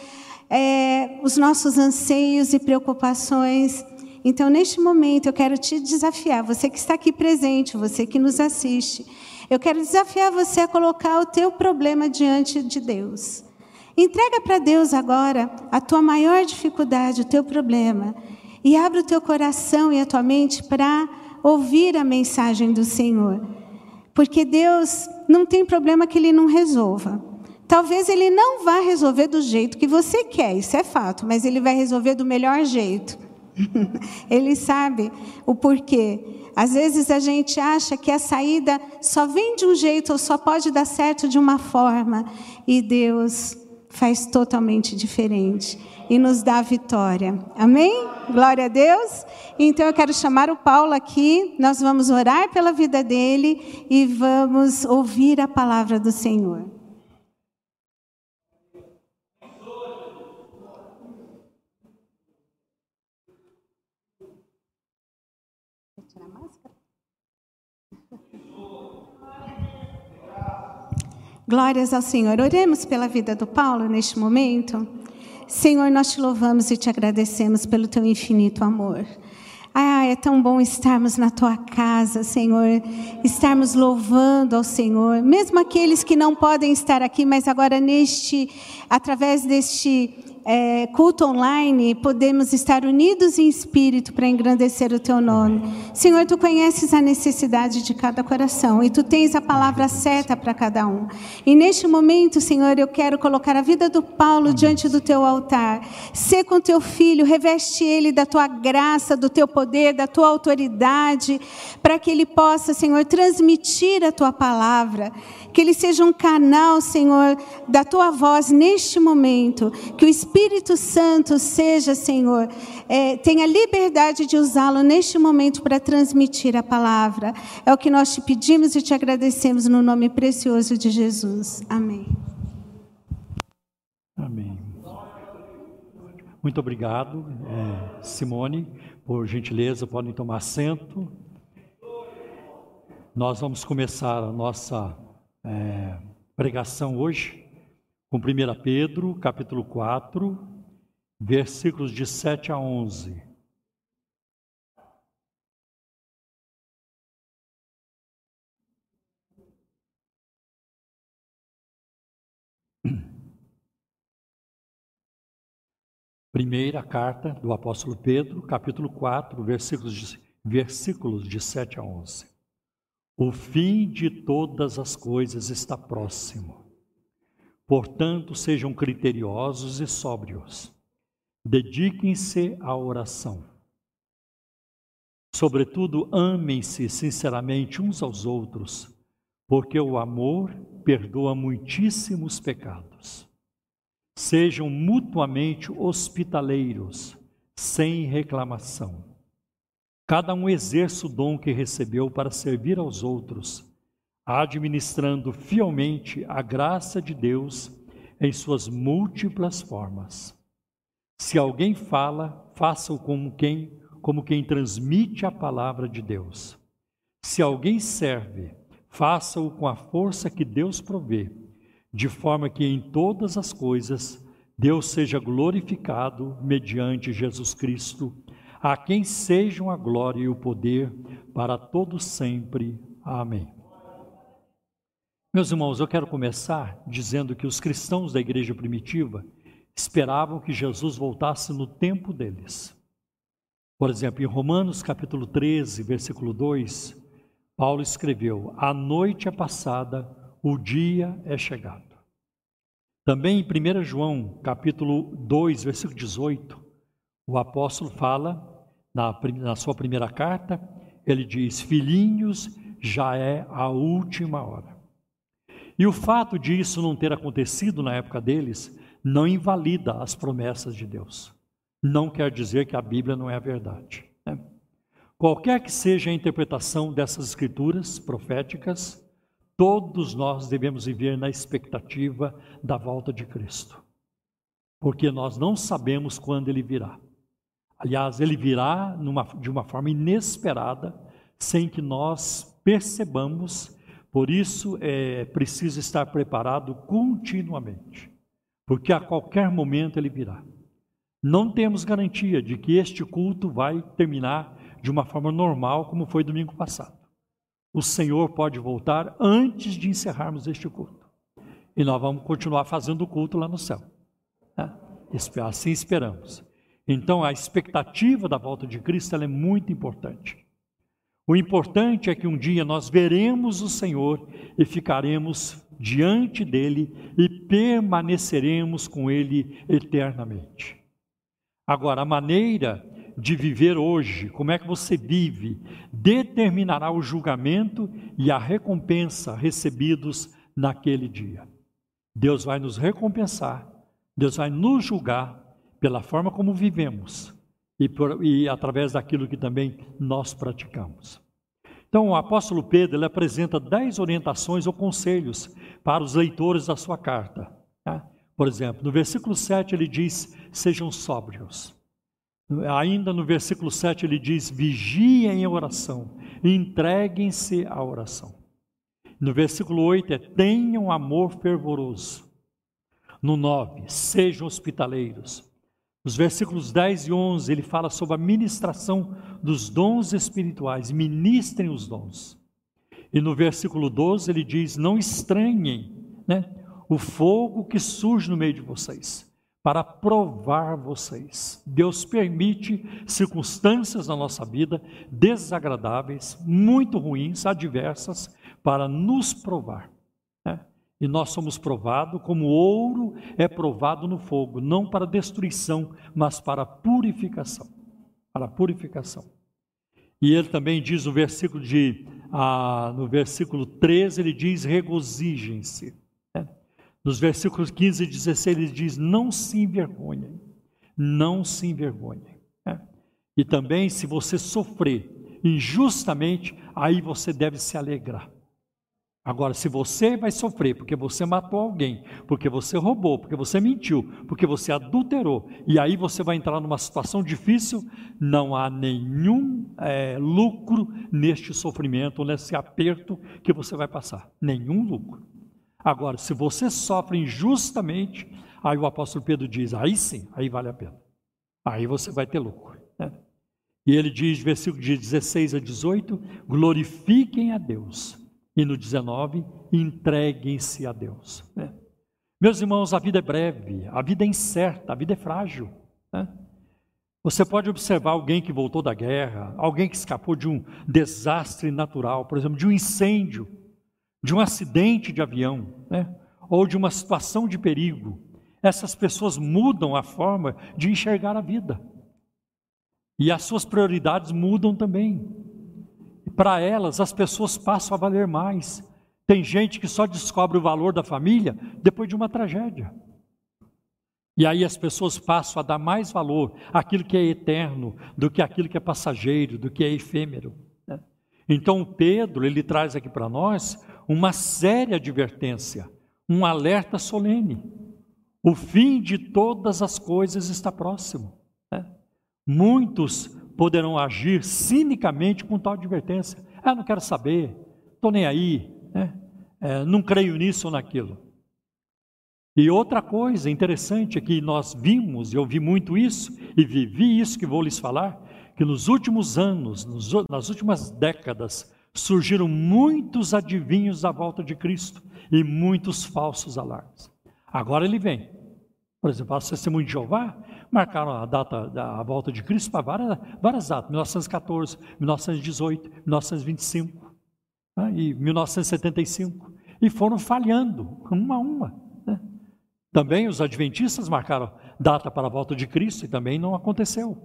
é, os nossos anseios e preocupações. Então, neste momento, eu quero te desafiar, você que está aqui presente, você que nos assiste, eu quero desafiar você a colocar o teu problema diante de Deus. Entrega para Deus agora a tua maior dificuldade, o teu problema, e abre o teu coração e a tua mente para ouvir a mensagem do Senhor. Porque Deus não tem problema que Ele não resolva. Talvez ele não vá resolver do jeito que você quer, isso é fato, mas ele vai resolver do melhor jeito. *laughs* ele sabe o porquê. Às vezes a gente acha que a saída só vem de um jeito ou só pode dar certo de uma forma, e Deus faz totalmente diferente e nos dá vitória. Amém? Glória a Deus. Então eu quero chamar o Paulo aqui, nós vamos orar pela vida dele e vamos ouvir a palavra do Senhor. Glórias ao Senhor. Oremos pela vida do Paulo neste momento. Senhor, nós te louvamos e te agradecemos pelo teu infinito amor. Ah, é tão bom estarmos na tua casa, Senhor, estarmos louvando ao Senhor, mesmo aqueles que não podem estar aqui, mas agora neste, através deste é, culto online, podemos estar unidos em espírito para engrandecer o teu nome. Senhor, tu conheces a necessidade de cada coração e tu tens a palavra certa para cada um. E neste momento, Senhor, eu quero colocar a vida do Paulo diante do teu altar. Sê com teu filho, reveste ele da tua graça, do teu poder, da tua autoridade, para que ele possa, Senhor, transmitir a tua palavra que ele seja um canal, Senhor, da tua voz neste momento, que o Espírito Santo seja, Senhor, é, tenha liberdade de usá-lo neste momento para transmitir a palavra. É o que nós te pedimos e te agradecemos no nome precioso de Jesus. Amém. Amém. Muito obrigado, é, Simone, por gentileza, podem tomar assento. Nós vamos começar a nossa é, pregação hoje com 1 Pedro, capítulo 4, versículos de 7 a 11. Primeira carta do apóstolo Pedro, capítulo 4, versículos de, versículos de 7 a 11. O fim de todas as coisas está próximo. Portanto, sejam criteriosos e sóbrios. Dediquem-se à oração. Sobretudo, amem-se sinceramente uns aos outros, porque o amor perdoa muitíssimos pecados. Sejam mutuamente hospitaleiros, sem reclamação. Cada um exerça o dom que recebeu para servir aos outros, administrando fielmente a graça de Deus em suas múltiplas formas. Se alguém fala, faça-o como quem, como quem transmite a palavra de Deus. Se alguém serve, faça-o com a força que Deus provê, de forma que em todas as coisas Deus seja glorificado mediante Jesus Cristo, a quem sejam a glória e o poder para todos sempre. Amém. Meus irmãos, eu quero começar dizendo que os cristãos da igreja primitiva esperavam que Jesus voltasse no tempo deles. Por exemplo, em Romanos capítulo 13, versículo 2, Paulo escreveu: A noite é passada, o dia é chegado. Também em 1 João, capítulo 2, versículo 18, o apóstolo fala, na, na sua primeira carta, ele diz: Filhinhos, já é a última hora. E o fato disso não ter acontecido na época deles não invalida as promessas de Deus. Não quer dizer que a Bíblia não é a verdade. Né? Qualquer que seja a interpretação dessas escrituras proféticas, todos nós devemos viver na expectativa da volta de Cristo, porque nós não sabemos quando ele virá. Aliás, ele virá numa, de uma forma inesperada, sem que nós percebamos, por isso é preciso estar preparado continuamente, porque a qualquer momento ele virá. Não temos garantia de que este culto vai terminar de uma forma normal, como foi domingo passado. O Senhor pode voltar antes de encerrarmos este culto. E nós vamos continuar fazendo o culto lá no céu. Né? Assim esperamos. Então, a expectativa da volta de Cristo é muito importante. O importante é que um dia nós veremos o Senhor e ficaremos diante dele e permaneceremos com ele eternamente. Agora, a maneira de viver hoje, como é que você vive, determinará o julgamento e a recompensa recebidos naquele dia. Deus vai nos recompensar, Deus vai nos julgar pela forma como vivemos e, por, e através daquilo que também nós praticamos. Então, o apóstolo Pedro ele apresenta dez orientações ou conselhos para os leitores da sua carta. Tá? Por exemplo, no versículo 7 ele diz: sejam sóbrios. Ainda no versículo 7 ele diz: vigiem em oração, entreguem-se à oração. No versículo 8 é: tenham amor fervoroso. No 9, sejam hospitaleiros. Nos versículos 10 e 11 ele fala sobre a ministração dos dons espirituais, ministrem os dons. E no versículo 12 ele diz: não estranhem né, o fogo que surge no meio de vocês para provar vocês. Deus permite circunstâncias na nossa vida desagradáveis, muito ruins, adversas, para nos provar. Né? E nós somos provados como ouro é provado no fogo, não para destruição, mas para purificação. Para purificação. E ele também diz no versículo de ah, no versículo 13, ele diz: regozijem-se. Nos versículos 15 e 16 ele diz: Não se envergonhem, não se envergonhem. É. E também, se você sofrer injustamente, aí você deve se alegrar. Agora, se você vai sofrer porque você matou alguém, porque você roubou, porque você mentiu, porque você adulterou, e aí você vai entrar numa situação difícil, não há nenhum é, lucro neste sofrimento, nesse aperto que você vai passar. Nenhum lucro. Agora, se você sofre injustamente, aí o apóstolo Pedro diz: aí sim, aí vale a pena. Aí você vai ter lucro. Né? E ele diz, versículo de 16 a 18: glorifiquem a Deus. E no 19, entreguem-se a Deus. Né? Meus irmãos, a vida é breve, a vida é incerta, a vida é frágil. Né? Você pode observar alguém que voltou da guerra, alguém que escapou de um desastre natural, por exemplo, de um incêndio de um acidente de avião, né? ou de uma situação de perigo, essas pessoas mudam a forma de enxergar a vida. E as suas prioridades mudam também. Para elas, as pessoas passam a valer mais. Tem gente que só descobre o valor da família depois de uma tragédia. E aí as pessoas passam a dar mais valor àquilo que é eterno do que aquilo que é passageiro, do que é efêmero. Né? Então Pedro ele traz aqui para nós uma séria advertência, um alerta solene. O fim de todas as coisas está próximo. Né? Muitos poderão agir cinicamente com tal advertência. Ah, não quero saber, estou nem aí, né? é, não creio nisso ou naquilo. E outra coisa interessante é que nós vimos, e eu vi muito isso, e vivi isso que vou lhes falar, que nos últimos anos, nos, nas últimas décadas, surgiram muitos adivinhos da volta de Cristo e muitos falsos alarmes. Agora ele vem. Por exemplo, a Testemunho de Jeová marcaram a data da volta de Cristo para várias, várias datas, 1914, 1918, 1925 né, e 1975. E foram falhando, uma a uma. Né? Também os adventistas marcaram data para a volta de Cristo e também não aconteceu.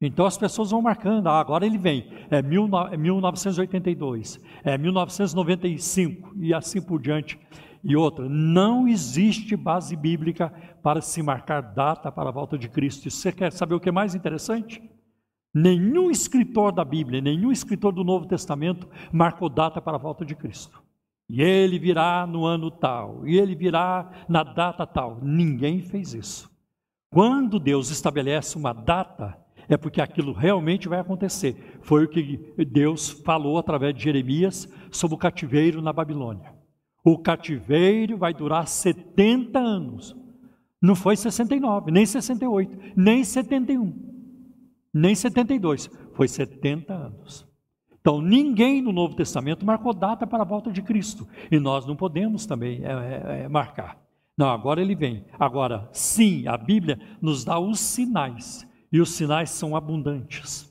Então as pessoas vão marcando, ah, agora ele vem, é 1982, é 1995 e assim por diante. E outra, não existe base bíblica para se marcar data para a volta de Cristo. Você quer saber o que é mais interessante? Nenhum escritor da Bíblia, nenhum escritor do Novo Testamento marcou data para a volta de Cristo. E ele virá no ano tal, e ele virá na data tal. Ninguém fez isso. Quando Deus estabelece uma data, é porque aquilo realmente vai acontecer. Foi o que Deus falou através de Jeremias sobre o cativeiro na Babilônia. O cativeiro vai durar 70 anos. Não foi 69, nem 68, nem 71, nem 72. Foi 70 anos. Então, ninguém no Novo Testamento marcou data para a volta de Cristo. E nós não podemos também é, é, é, marcar. Não, agora ele vem. Agora, sim, a Bíblia nos dá os sinais. E os sinais são abundantes.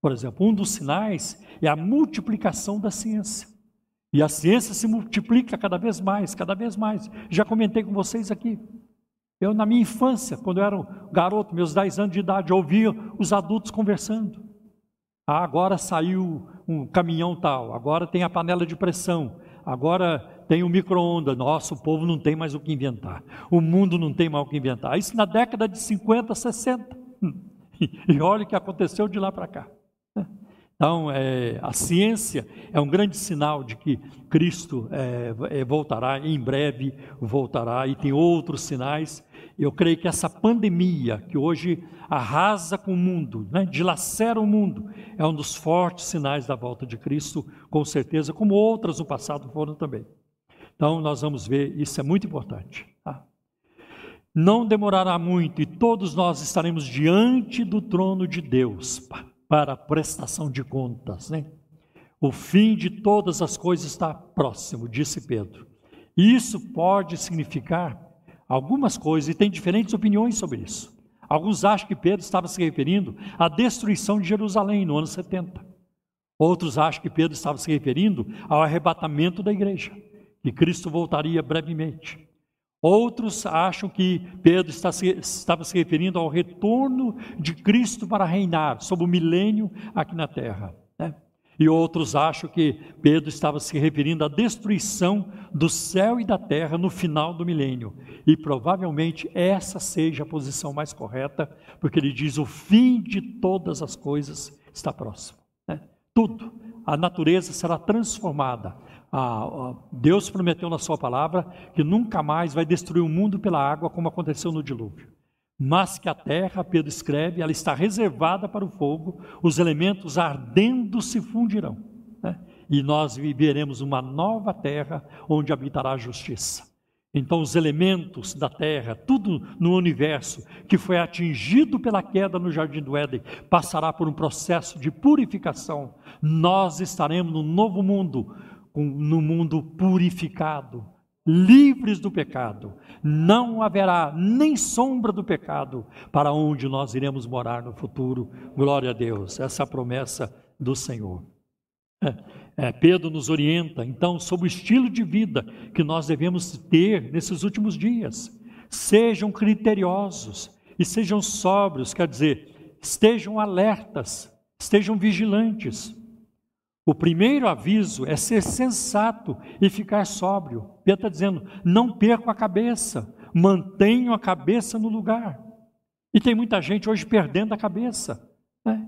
Por exemplo, um dos sinais é a multiplicação da ciência. E a ciência se multiplica cada vez mais, cada vez mais. Já comentei com vocês aqui. Eu, na minha infância, quando eu era um garoto, meus 10 anos de idade, ouvia os adultos conversando. Ah, agora saiu um caminhão tal, agora tem a panela de pressão, agora tem o micro-ondas. Nossa, o povo não tem mais o que inventar. O mundo não tem mais o que inventar. Isso na década de 50, 60. *laughs* E olha o que aconteceu de lá para cá. Então, é, a ciência é um grande sinal de que Cristo é, é, voltará, em breve voltará, e tem outros sinais. Eu creio que essa pandemia, que hoje arrasa com o mundo, né, dilacera o mundo, é um dos fortes sinais da volta de Cristo, com certeza, como outras no passado foram também. Então, nós vamos ver, isso é muito importante. Tá? Não demorará muito e todos nós estaremos diante do trono de Deus para prestação de contas. Né? O fim de todas as coisas está próximo, disse Pedro. Isso pode significar algumas coisas e tem diferentes opiniões sobre isso. Alguns acham que Pedro estava se referindo à destruição de Jerusalém no ano 70. Outros acham que Pedro estava se referindo ao arrebatamento da igreja, que Cristo voltaria brevemente. Outros acham que Pedro está se, estava se referindo ao retorno de Cristo para reinar sobre o milênio aqui na terra. Né? E outros acham que Pedro estava se referindo à destruição do céu e da terra no final do milênio. E provavelmente essa seja a posição mais correta, porque ele diz: o fim de todas as coisas está próximo. Né? Tudo, a natureza será transformada Deus prometeu na Sua palavra que nunca mais vai destruir o mundo pela água, como aconteceu no dilúvio. Mas que a terra, Pedro escreve, ela está reservada para o fogo, os elementos ardendo se fundirão. Né? E nós viveremos uma nova terra onde habitará a justiça. Então, os elementos da terra, tudo no universo que foi atingido pela queda no jardim do Éden, passará por um processo de purificação. Nós estaremos no novo mundo, no mundo purificado, livres do pecado. Não haverá nem sombra do pecado para onde nós iremos morar no futuro. Glória a Deus. Essa é promessa do Senhor. É, é, Pedro nos orienta, então, sobre o estilo de vida que nós devemos ter nesses últimos dias. Sejam criteriosos e sejam sóbrios, quer dizer, estejam alertas, estejam vigilantes O primeiro aviso é ser sensato e ficar sóbrio. Pedro está dizendo: não percam a cabeça, mantenham a cabeça no lugar. E tem muita gente hoje perdendo a cabeça. Né?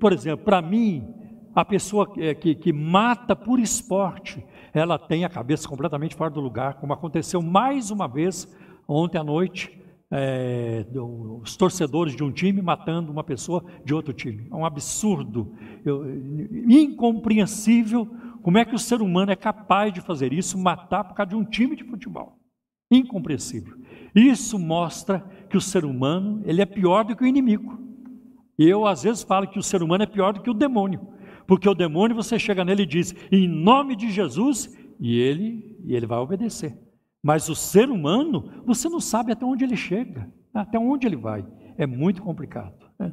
Por exemplo, para mim, a pessoa que, que, que mata por esporte, ela tem a cabeça completamente fora do lugar, como aconteceu mais uma vez ontem à noite, é, os torcedores de um time matando uma pessoa de outro time. É um absurdo, eu, incompreensível como é que o ser humano é capaz de fazer isso, matar por causa de um time de futebol. Incompreensível. Isso mostra que o ser humano ele é pior do que o inimigo. Eu às vezes falo que o ser humano é pior do que o demônio, porque o demônio você chega nele e diz em nome de Jesus e ele e ele vai obedecer. Mas o ser humano, você não sabe até onde ele chega, até onde ele vai. É muito complicado. Né?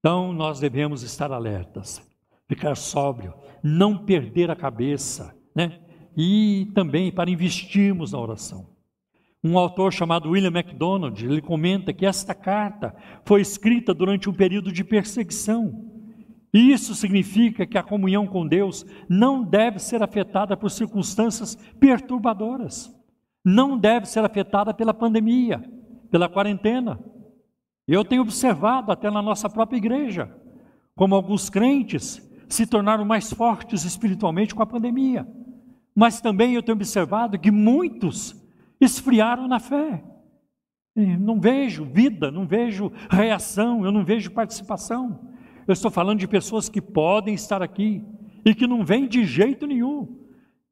Então nós devemos estar alertas, ficar sóbrio, não perder a cabeça, né? E também para investirmos na oração. Um autor chamado William MacDonald, ele comenta que esta carta foi escrita durante um período de perseguição. E isso significa que a comunhão com Deus não deve ser afetada por circunstâncias perturbadoras não deve ser afetada pela pandemia, pela quarentena. Eu tenho observado até na nossa própria igreja, como alguns crentes se tornaram mais fortes espiritualmente com a pandemia. Mas também eu tenho observado que muitos esfriaram na fé. Não vejo vida, não vejo reação, eu não vejo participação. Eu estou falando de pessoas que podem estar aqui e que não vêm de jeito nenhum.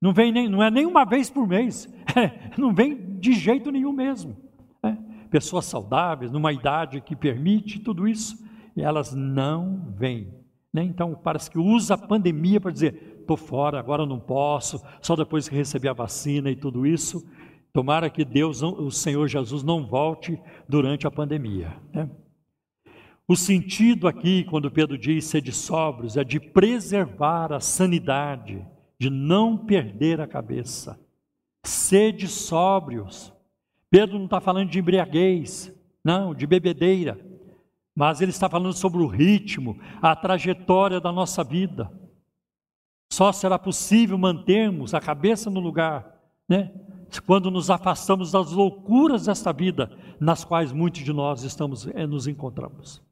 Não vem nem, não é nem uma vez por mês, *laughs* é, não vem de jeito nenhum mesmo. É. Pessoas saudáveis, numa idade que permite tudo isso, e elas não vêm. Né? Então, parece que usa a pandemia para dizer: estou fora, agora não posso, só depois que receber a vacina e tudo isso. Tomara que Deus, o Senhor Jesus, não volte durante a pandemia. Né? O sentido aqui, quando Pedro diz ser de sóbrios, é de preservar a sanidade de não perder a cabeça. Sede sóbrios. Pedro não está falando de embriaguez, não, de bebedeira, mas ele está falando sobre o ritmo, a trajetória da nossa vida. Só será possível mantermos a cabeça no lugar, né? Quando nos afastamos das loucuras desta vida, nas quais muitos de nós estamos eh, nos encontramos.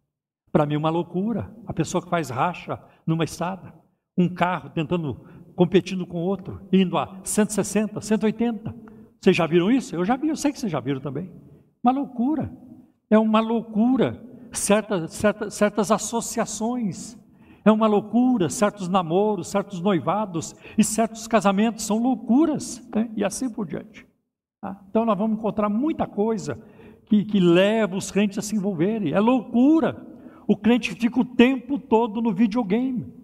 Para mim, é uma loucura a pessoa que faz racha numa estrada, um carro tentando competindo com outro, indo a 160, 180. Vocês já viram isso? Eu já vi, eu sei que vocês já viram também. Uma loucura. É uma loucura. Certa, certa, certas associações. É uma loucura, certos namoros, certos noivados e certos casamentos são loucuras, né? e assim por diante. Tá? Então nós vamos encontrar muita coisa que, que leva os crentes a se envolverem. É loucura. O crente fica o tempo todo no videogame.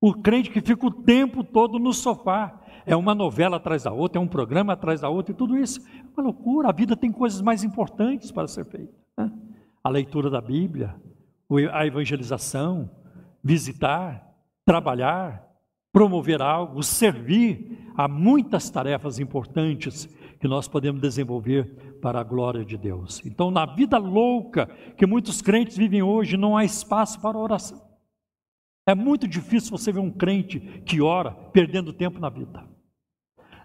O crente que fica o tempo todo no sofá. É uma novela atrás da outra, é um programa atrás da outra, e tudo isso é uma loucura. A vida tem coisas mais importantes para ser feita. Né? A leitura da Bíblia, a evangelização, visitar, trabalhar, promover algo, servir. Há muitas tarefas importantes que nós podemos desenvolver para a glória de Deus. Então, na vida louca que muitos crentes vivem hoje, não há espaço para oração. É muito difícil você ver um crente que ora perdendo tempo na vida.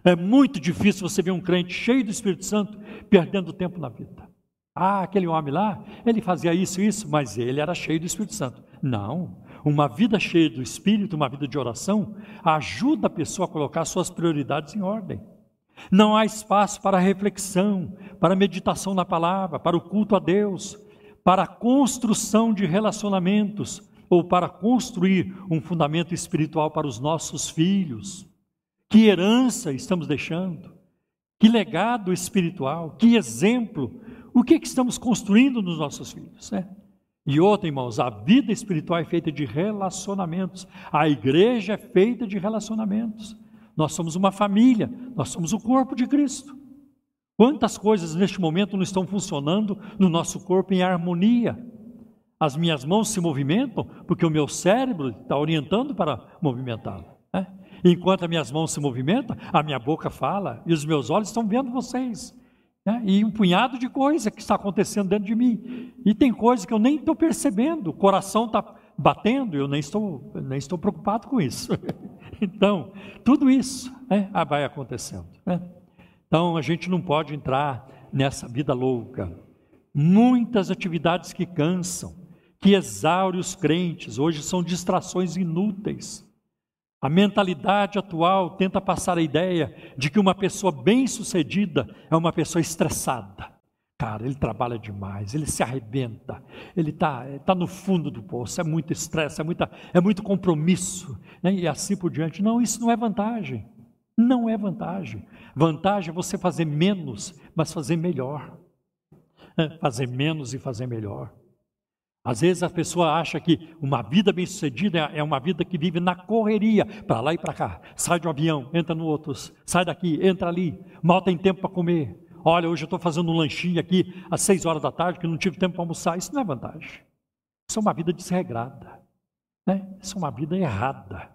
É muito difícil você ver um crente cheio do Espírito Santo perdendo tempo na vida. Ah, aquele homem lá, ele fazia isso e isso, mas ele era cheio do Espírito Santo. Não. Uma vida cheia do Espírito, uma vida de oração, ajuda a pessoa a colocar suas prioridades em ordem. Não há espaço para reflexão, para meditação na palavra, para o culto a Deus, para a construção de relacionamentos, ou para construir um fundamento espiritual para os nossos filhos. Que herança estamos deixando? Que legado espiritual? Que exemplo? O que, é que estamos construindo nos nossos filhos? Né? E outra, irmãos, a vida espiritual é feita de relacionamentos. A igreja é feita de relacionamentos. Nós somos uma família, nós somos o corpo de Cristo. Quantas coisas neste momento não estão funcionando no nosso corpo em harmonia? As minhas mãos se movimentam porque o meu cérebro está orientando para movimentá-la. Né? Enquanto as minhas mãos se movimentam, a minha boca fala e os meus olhos estão vendo vocês. Né? E um punhado de coisa que está acontecendo dentro de mim. E tem coisas que eu nem estou percebendo. O coração está batendo e eu nem estou, nem estou preocupado com isso. *laughs* Então, tudo isso né, vai acontecendo. Né? Então, a gente não pode entrar nessa vida louca. Muitas atividades que cansam, que exaurem os crentes, hoje são distrações inúteis. A mentalidade atual tenta passar a ideia de que uma pessoa bem-sucedida é uma pessoa estressada. Cara, ele trabalha demais, ele se arrebenta, ele está tá no fundo do poço, é muito estresse, é, é muito compromisso, né? e assim por diante. Não, isso não é vantagem. Não é vantagem. Vantagem é você fazer menos, mas fazer melhor. É, fazer menos e fazer melhor. Às vezes a pessoa acha que uma vida bem-sucedida é uma vida que vive na correria, para lá e para cá. Sai de um avião, entra no outro, sai daqui, entra ali, mal tem tempo para comer, Olha, hoje eu estou fazendo um lanchinho aqui às seis horas da tarde, que não tive tempo para almoçar. Isso não é vantagem. Isso é uma vida desregrada. Né? Isso é uma vida errada.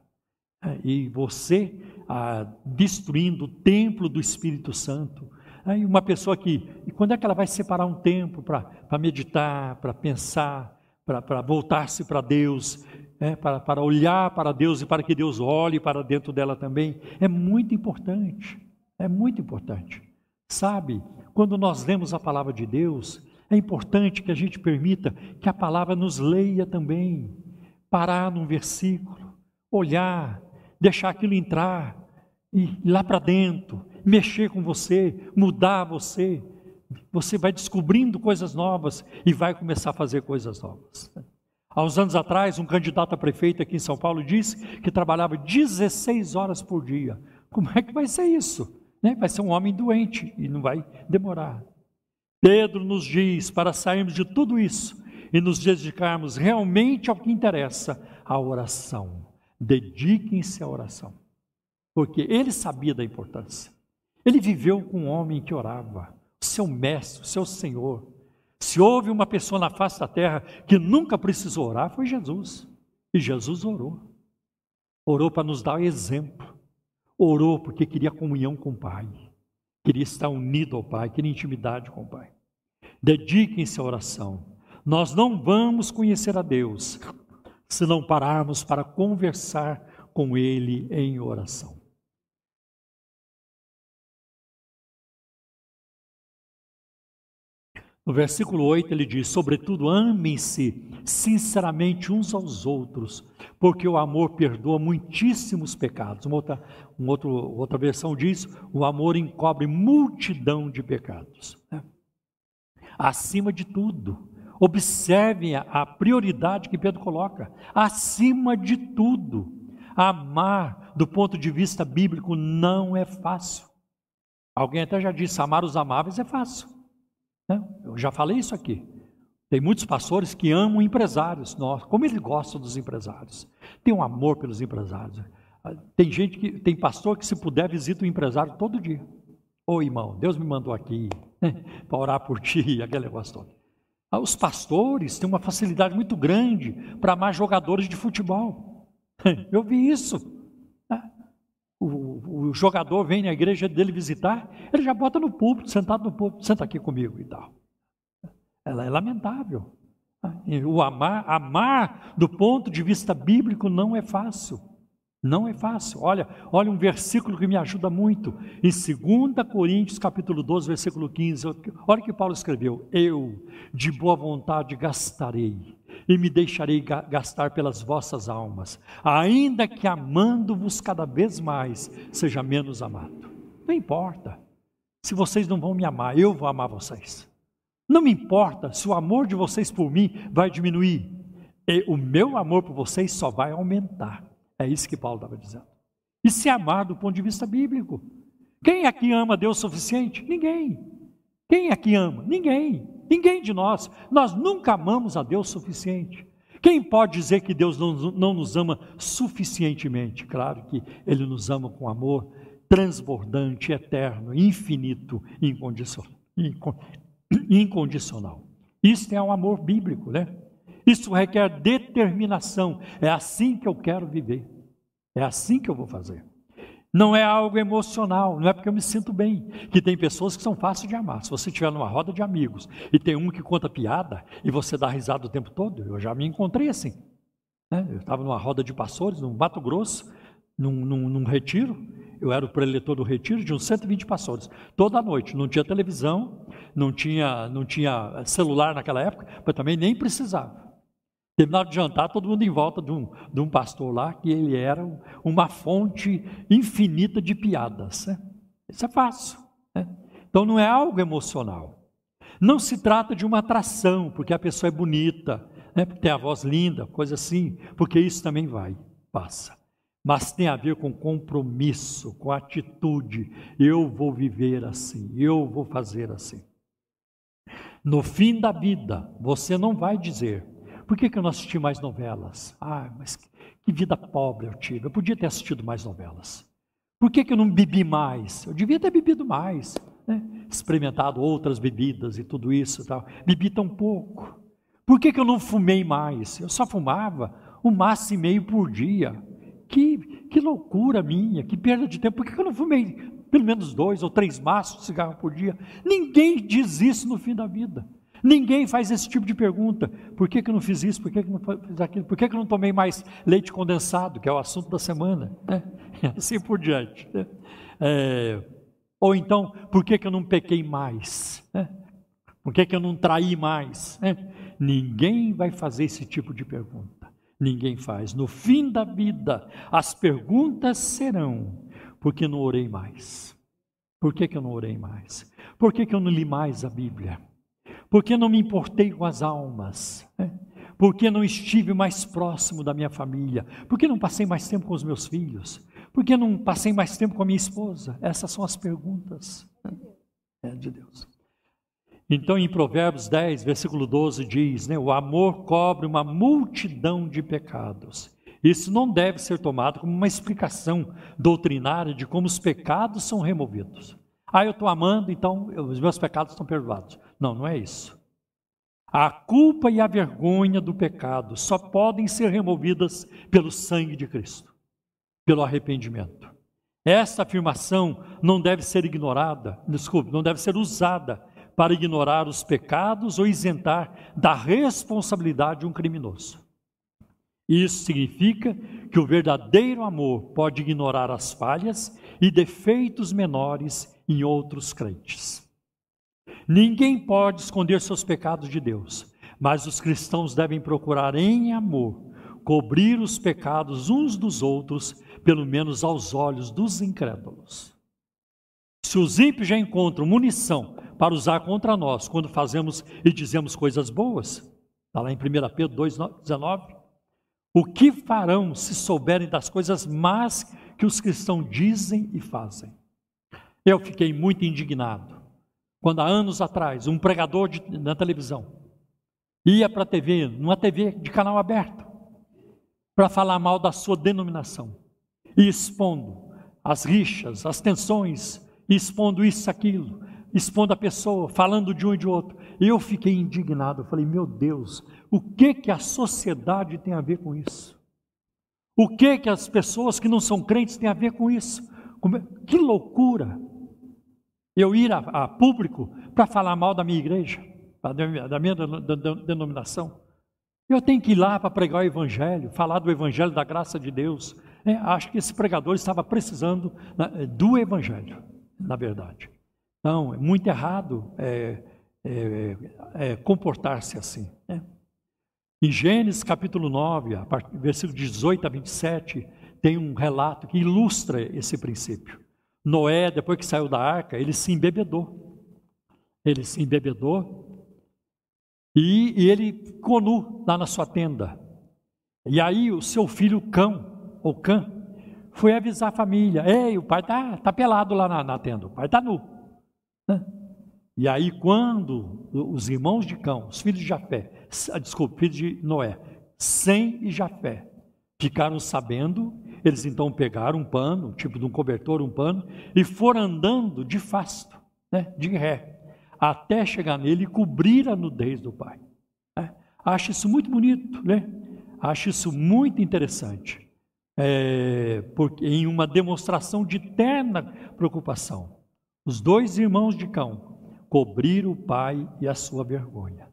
É, e você ah, destruindo o templo do Espírito Santo. Aí uma pessoa que, e quando é que ela vai separar um tempo para meditar, para pensar, para voltar-se para Deus, é, para, para olhar para Deus e para que Deus olhe para dentro dela também? É muito importante. É muito importante. Sabe, quando nós lemos a palavra de Deus, é importante que a gente permita que a palavra nos leia também. Parar num versículo, olhar, deixar aquilo entrar, ir lá para dentro, mexer com você, mudar você. Você vai descobrindo coisas novas e vai começar a fazer coisas novas. Há uns anos atrás, um candidato a prefeito aqui em São Paulo disse que trabalhava 16 horas por dia. Como é que vai ser isso? né? vai ser um homem doente e não vai demorar. Pedro nos diz para sairmos de tudo isso e nos dedicarmos realmente ao que interessa, a oração. Dediquem-se à oração. Porque ele sabia da importância. Ele viveu com um homem que orava, seu mestre, seu Senhor. Se houve uma pessoa na face da terra que nunca precisou orar, foi Jesus. E Jesus orou. Orou para nos dar exemplo. Orou porque queria comunhão com o Pai, queria estar unido ao Pai, queria intimidade com o Pai. Dediquem-se à oração. Nós não vamos conhecer a Deus se não pararmos para conversar com Ele em oração. No versículo 8 ele diz: Sobretudo, amem-se sinceramente uns aos outros, porque o amor perdoa muitíssimos pecados. Uma outra, uma outro, outra versão diz: o amor encobre multidão de pecados. Né? Acima de tudo, observem a prioridade que Pedro coloca. Acima de tudo, amar do ponto de vista bíblico não é fácil. Alguém até já disse: amar os amáveis é fácil. Né? Eu já falei isso aqui. Tem muitos pastores que amam empresários. Nossa, como eles gostam dos empresários. Tem um amor pelos empresários. Tem gente que, tem pastor que se puder visita o empresário todo dia. Ô irmão, Deus me mandou aqui *laughs* para orar por ti, *laughs* aquele negócio todo. Ah, os pastores têm uma facilidade muito grande para amar jogadores de futebol. *laughs* Eu vi isso. O, o, jogador vem na igreja dele visitar, ele já bota no púlpito, sentado no púlpito, senta aqui comigo e tal. Ela é lamentável. O amar, amar do ponto de vista bíblico não é fácil. Não é fácil. Olha, olha um versículo que me ajuda muito. Em 2 Coríntios, capítulo 12, versículo 15. Olha o que Paulo escreveu: Eu, de boa vontade, gastarei e me deixarei gastar pelas vossas almas, ainda que amando-vos cada vez mais, seja menos amado. Não importa. Se vocês não vão me amar, eu vou amar vocês. Não me importa se o amor de vocês por mim vai diminuir. E o meu amor por vocês só vai aumentar. É isso que Paulo estava dizendo. E se amar do ponto de vista bíblico. Quem aqui ama Deus o suficiente? Ninguém. Quem aqui ama? Ninguém. Ninguém de nós. Nós nunca amamos a Deus suficiente. Quem pode dizer que Deus não, não nos ama suficientemente? Claro que Ele nos ama com amor transbordante, eterno, infinito, incondicional. *coughs* Isso é um amor bíblico, né? Isso requer determinação. É assim que eu quero viver. É assim que eu vou fazer. Não é algo emocional, não é porque eu me sinto bem. Que tem pessoas que são fáceis de amar. Se você estiver numa roda de amigos e tem um que conta piada e você dá risada o tempo todo, eu já me encontrei assim. Né? Eu estava numa roda de pastores, no Mato Grosso, num, num, num retiro, eu era o preletor do retiro de uns 120 pastores. Toda noite, não tinha televisão, não tinha, não tinha celular naquela época, mas também nem precisava. Terminado de jantar, todo mundo em volta de um, de um pastor lá, que ele era uma fonte infinita de piadas. Né? Isso é fácil. Né? Então não é algo emocional. Não se trata de uma atração, porque a pessoa é bonita, né? porque tem a voz linda, coisa assim, porque isso também vai, passa. Mas tem a ver com compromisso, com atitude. Eu vou viver assim, eu vou fazer assim. No fim da vida, você não vai dizer, por que, que eu não assisti mais novelas? Ah, mas que vida pobre eu tive, eu podia ter assistido mais novelas. Por que, que eu não bebi mais? Eu devia ter bebido mais né? experimentado outras bebidas e tudo isso e tal. Bebi tão pouco. Por que, que eu não fumei mais? Eu só fumava um maço e meio por dia. Que, que loucura minha, que perda de tempo. Por que, que eu não fumei pelo menos dois ou três maços de cigarro por dia? Ninguém diz isso no fim da vida. Ninguém faz esse tipo de pergunta. Por que, que eu não fiz isso? Por que, que eu não fiz aquilo? Por que, que eu não tomei mais leite condensado, que é o assunto da semana? Né? *laughs* assim por diante. Né? É, ou então, por que, que eu não pequei mais? É. Por que, que eu não traí mais? É. Ninguém vai fazer esse tipo de pergunta. Ninguém faz. No fim da vida, as perguntas serão: por que não orei mais? Por que, que eu não orei mais? Por que, que eu não li mais a Bíblia? Por que não me importei com as almas? É. Por que não estive mais próximo da minha família? Por que não passei mais tempo com os meus filhos? Por que não passei mais tempo com a minha esposa? Essas são as perguntas é, de Deus. Então, em Provérbios 10, versículo 12, diz: né, O amor cobre uma multidão de pecados. Isso não deve ser tomado como uma explicação doutrinária de como os pecados são removidos. Ah, eu estou amando, então os meus pecados estão perdoados. Não, não é isso. A culpa e a vergonha do pecado só podem ser removidas pelo sangue de Cristo pelo arrependimento. Esta afirmação não deve ser ignorada, desculpe, não deve ser usada para ignorar os pecados ou isentar da responsabilidade um criminoso. Isso significa que o verdadeiro amor pode ignorar as falhas e defeitos menores em outros crentes. Ninguém pode esconder seus pecados de Deus, mas os cristãos devem procurar em amor cobrir os pecados uns dos outros pelo menos aos olhos dos incrédulos. Se os ímpios já encontram munição para usar contra nós quando fazemos e dizemos coisas boas, está lá em 1 Pedro 2,19, o que farão se souberem das coisas más que os cristãos dizem e fazem? Eu fiquei muito indignado quando há anos atrás um pregador de, na televisão ia para a TV, numa TV de canal aberto, para falar mal da sua denominação e expondo as rixas, as tensões, expondo isso, aquilo, expondo a pessoa, falando de um e de outro. Eu fiquei indignado, eu falei, meu Deus, o que que a sociedade tem a ver com isso? O que que as pessoas que não são crentes têm a ver com isso? É? Que loucura! Eu ir a, a público para falar mal da minha igreja, da minha denominação. Eu tenho que ir lá para pregar o Evangelho, falar do Evangelho da graça de Deus, é, acho que esse pregador estava precisando né, do Evangelho, na verdade. Não, é muito errado é, é, é comportar-se assim. Né? Em Gênesis capítulo 9, a partir, versículo 18 a 27, tem um relato que ilustra esse princípio. Noé, depois que saiu da arca, ele se embebedou. Ele se embebedou e, e ele ficou nu lá na sua tenda. E aí o seu filho Cão, ou Cã, foi avisar a família: Ei, o pai está tá pelado lá na, na, tenda, o pai está nu. E aí, quando os irmãos de Cão, os filhos de Jafé, ah, desculpa, filhos de Noé, Sem e Jafé, ficaram sabendo, eles então pegaram um pano, tipo de um cobertor, um pano, e foram andando de fasto, né, de ré, até chegar nele e cobrir a nudez do pai. Né? Acho isso muito bonito, né? Acho isso muito interessante é, porque, em uma demonstração de terna preocupação. Os dois irmãos de Cão cobriram o pai e a sua vergonha.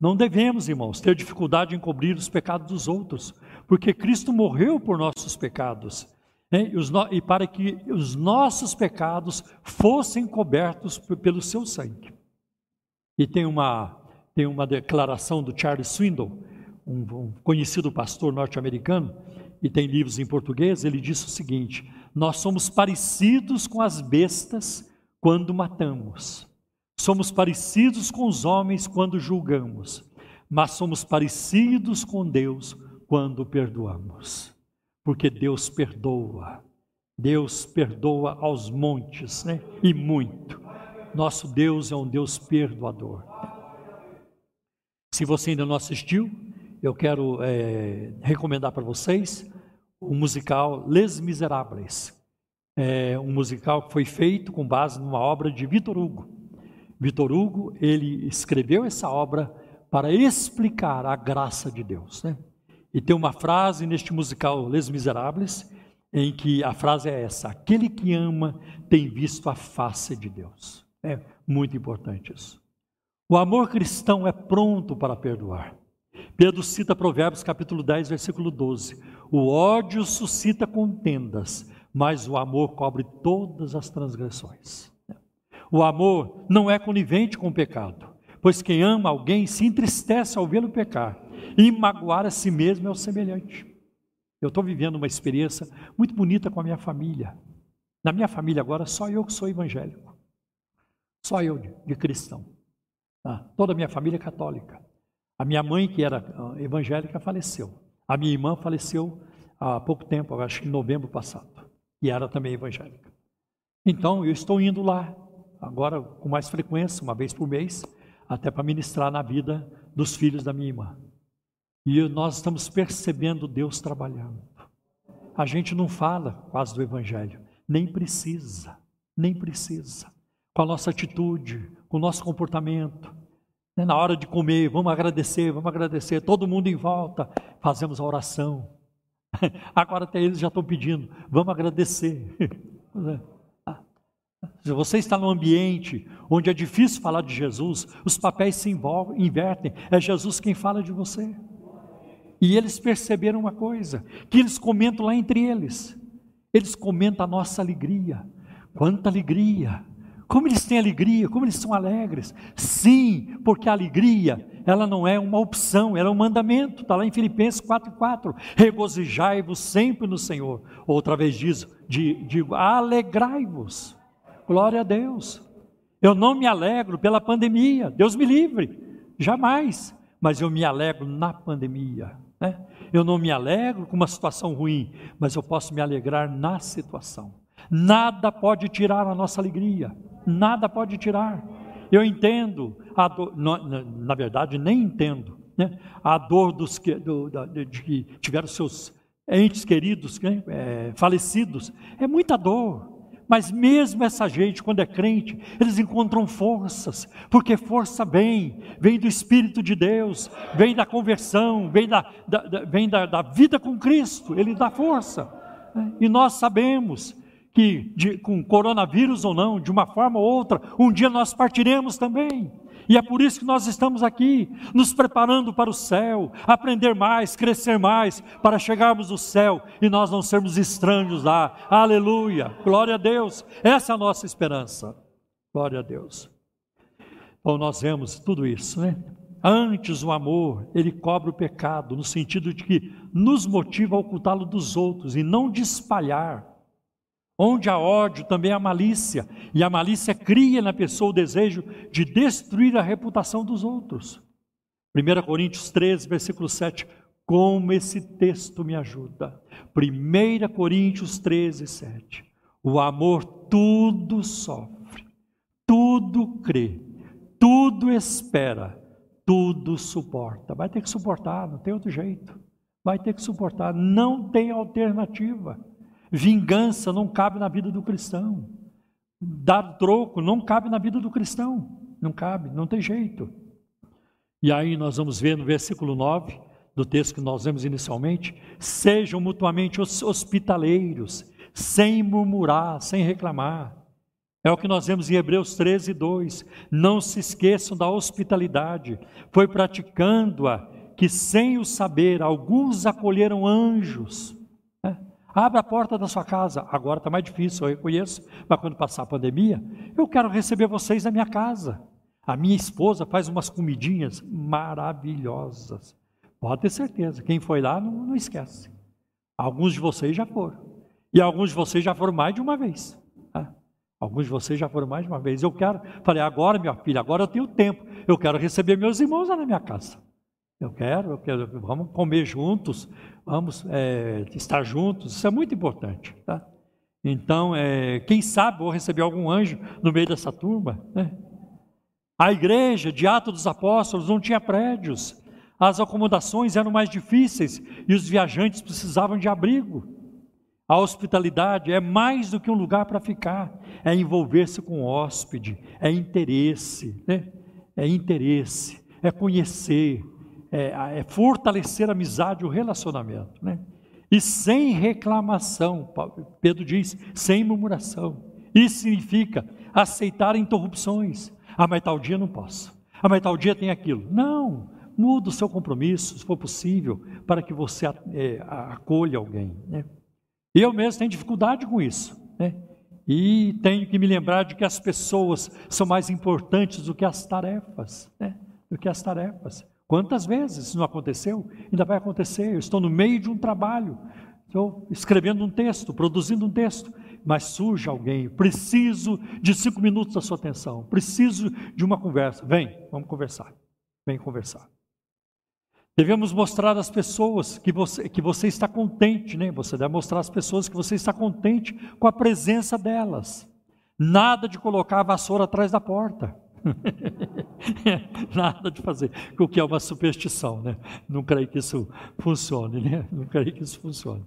Não devemos, irmãos, ter dificuldade em cobrir os pecados dos outros, porque Cristo morreu por nossos pecados né? e, no- e para que os nossos pecados fossem cobertos pelo seu sangue. E tem uma, tem uma declaração do Charles Swindoll, um, um conhecido pastor norte-americano, e tem livros em português, ele disse o seguinte: Nós somos parecidos com as bestas quando matamos, somos parecidos com os homens quando julgamos, mas somos parecidos com Deus quando perdoamos, porque Deus perdoa, Deus perdoa aos montes, né? E muito. Nosso Deus é um Deus perdoador. Se você ainda não assistiu, eu quero é, recomendar para vocês o musical Les Miserables. É um musical que foi feito com base numa obra de Vitor Hugo. Vitor Hugo, ele escreveu essa obra para explicar a graça de Deus. Né? E tem uma frase neste musical Les Miserables, em que a frase é essa: Aquele que ama tem visto a face de Deus. É muito importante isso. O amor cristão é pronto para perdoar. Pedro cita Provérbios capítulo 10, versículo 12. O ódio suscita contendas, mas o amor cobre todas as transgressões. O amor não é conivente com o pecado, pois quem ama alguém se entristece ao vê-lo pecar, e magoar a si mesmo é o semelhante. Eu estou vivendo uma experiência muito bonita com a minha família. Na minha família agora, só eu que sou evangélico. Só eu de, de cristão. Tá? Toda a minha família é católica. A minha mãe, que era ah, evangélica, faleceu. A minha irmã faleceu há pouco tempo, acho que em novembro passado, e era também evangélica. Então, eu estou indo lá, agora com mais frequência, uma vez por mês, até para ministrar na vida dos filhos da minha irmã. E nós estamos percebendo Deus trabalhando. A gente não fala quase do Evangelho, nem precisa, nem precisa. Com a nossa atitude, com o nosso comportamento, né, na hora de comer, vamos agradecer, vamos agradecer, todo mundo em volta, fazemos a oração. *laughs* Agora até eles já estão pedindo, vamos agradecer. *laughs* Se você está num ambiente onde é difícil falar de Jesus, os papéis se envolvem, invertem, é Jesus quem fala de você. E eles perceberam uma coisa, que eles comentam lá entre eles. Eles comentam a nossa alegria. Quanta alegria! Como eles têm alegria, como eles são alegres. Sim, porque a alegria, ela não é uma opção, ela é um mandamento. Está lá em Filipenses 4,4. Regozijai-vos sempre no Senhor. Outra vez diz, digo, alegrai-vos. Glória a Deus. Eu não me alegro pela pandemia, Deus me livre, jamais. Mas eu me alegro na pandemia. Né? Eu não me alegro com uma situação ruim, mas eu posso me alegrar na situação. Nada pode tirar a nossa alegria, nada pode tirar. Eu entendo, na, na, verdade, nem entendo, né? a dor dos que, do, da, de que tiveram seus entes queridos né? é, falecidos. É muita dor. Mas mesmo essa gente, quando é crente, eles encontram forças, porque força vem, vem do Espírito de Deus, vem da conversão, vem da, da, da vem da, da, vida com Cristo, Ele dá força. E nós sabemos que, de, com coronavírus ou não, de uma forma ou outra, um dia nós partiremos também. E é por isso que nós estamos aqui, nos preparando para o céu, aprender mais, crescer mais, para chegarmos no céu e nós não sermos estranhos lá. Aleluia! Glória a Deus! Essa é a nossa esperança. Glória a Deus. Então nós vemos tudo isso, né? Antes o amor, ele cobre o pecado, no sentido de que nos motiva a ocultá-lo dos outros e não de espalhar. Onde há ódio, também há malícia, e a malícia cria na pessoa o desejo de destruir a reputação dos outros. 1 Coríntios 13, versículo 7. Como esse texto me ajuda. 1 Coríntios 13, 7. O amor tudo sofre, tudo crê, tudo espera, tudo suporta. Vai ter que suportar, não tem outro jeito. Vai ter que suportar, não tem alternativa. Vingança não cabe na vida do cristão. Dar troco não cabe na vida do cristão. Não cabe, não tem jeito. E aí nós vamos ver no versículo 9 do texto que nós vemos inicialmente: sejam mutuamente hospitaleiros, sem murmurar, sem reclamar. É o que nós vemos em Hebreus 13, 2. Não se esqueçam da hospitalidade, foi praticando-a que, sem o saber, alguns acolheram anjos Abre a porta da sua casa. Agora está mais difícil, eu reconheço, mas quando passar a pandemia, eu quero receber vocês na minha casa. A minha esposa faz umas comidinhas maravilhosas. Pode ter certeza, quem foi lá não, não esquece. Alguns de vocês já foram. E alguns de vocês já foram mais de uma vez. Tá? Alguns de vocês já foram mais de uma vez. Eu quero, falei, agora, minha filha, agora eu tenho tempo. Eu quero receber meus irmãos lá na minha casa. Eu quero, eu quero, vamos comer juntos, vamos é, estar juntos, isso é muito importante. Tá? Então, é, quem sabe vou receber algum anjo no meio dessa turma. Né? A igreja de Atos dos Apóstolos não tinha prédios, as acomodações eram mais difíceis e os viajantes precisavam de abrigo. A hospitalidade é mais do que um lugar para ficar, é envolver-se com o hóspede, é interesse, né? é interesse, é conhecer, é, é fortalecer a amizade, o relacionamento. Né? E sem reclamação, Pedro diz, sem murmuração. Isso significa aceitar interrupções. Ah, mas tal dia não posso. Ah, mas tal dia tem aquilo. Não, muda o seu compromisso, se for possível, para que você é, acolha alguém. Né? Eu mesmo tenho dificuldade com isso. Né? E tenho que me lembrar de que as pessoas são mais importantes do que as tarefas. Né? Do que as tarefas. Quantas vezes isso não aconteceu? Ainda vai acontecer. Eu estou no meio de um trabalho, estou escrevendo um texto, produzindo um texto, mas surge alguém, preciso de cinco minutos da sua atenção, preciso de uma conversa. Vem, vamos conversar. Vem conversar. Devemos mostrar às pessoas que você, que você está contente, né? Você deve mostrar às pessoas que você está contente com a presença delas. Nada de colocar a vassoura atrás da porta. *laughs* Nada de fazer, o que é uma superstição, né? Não creio que isso funcione, né? Não creio que isso funcione.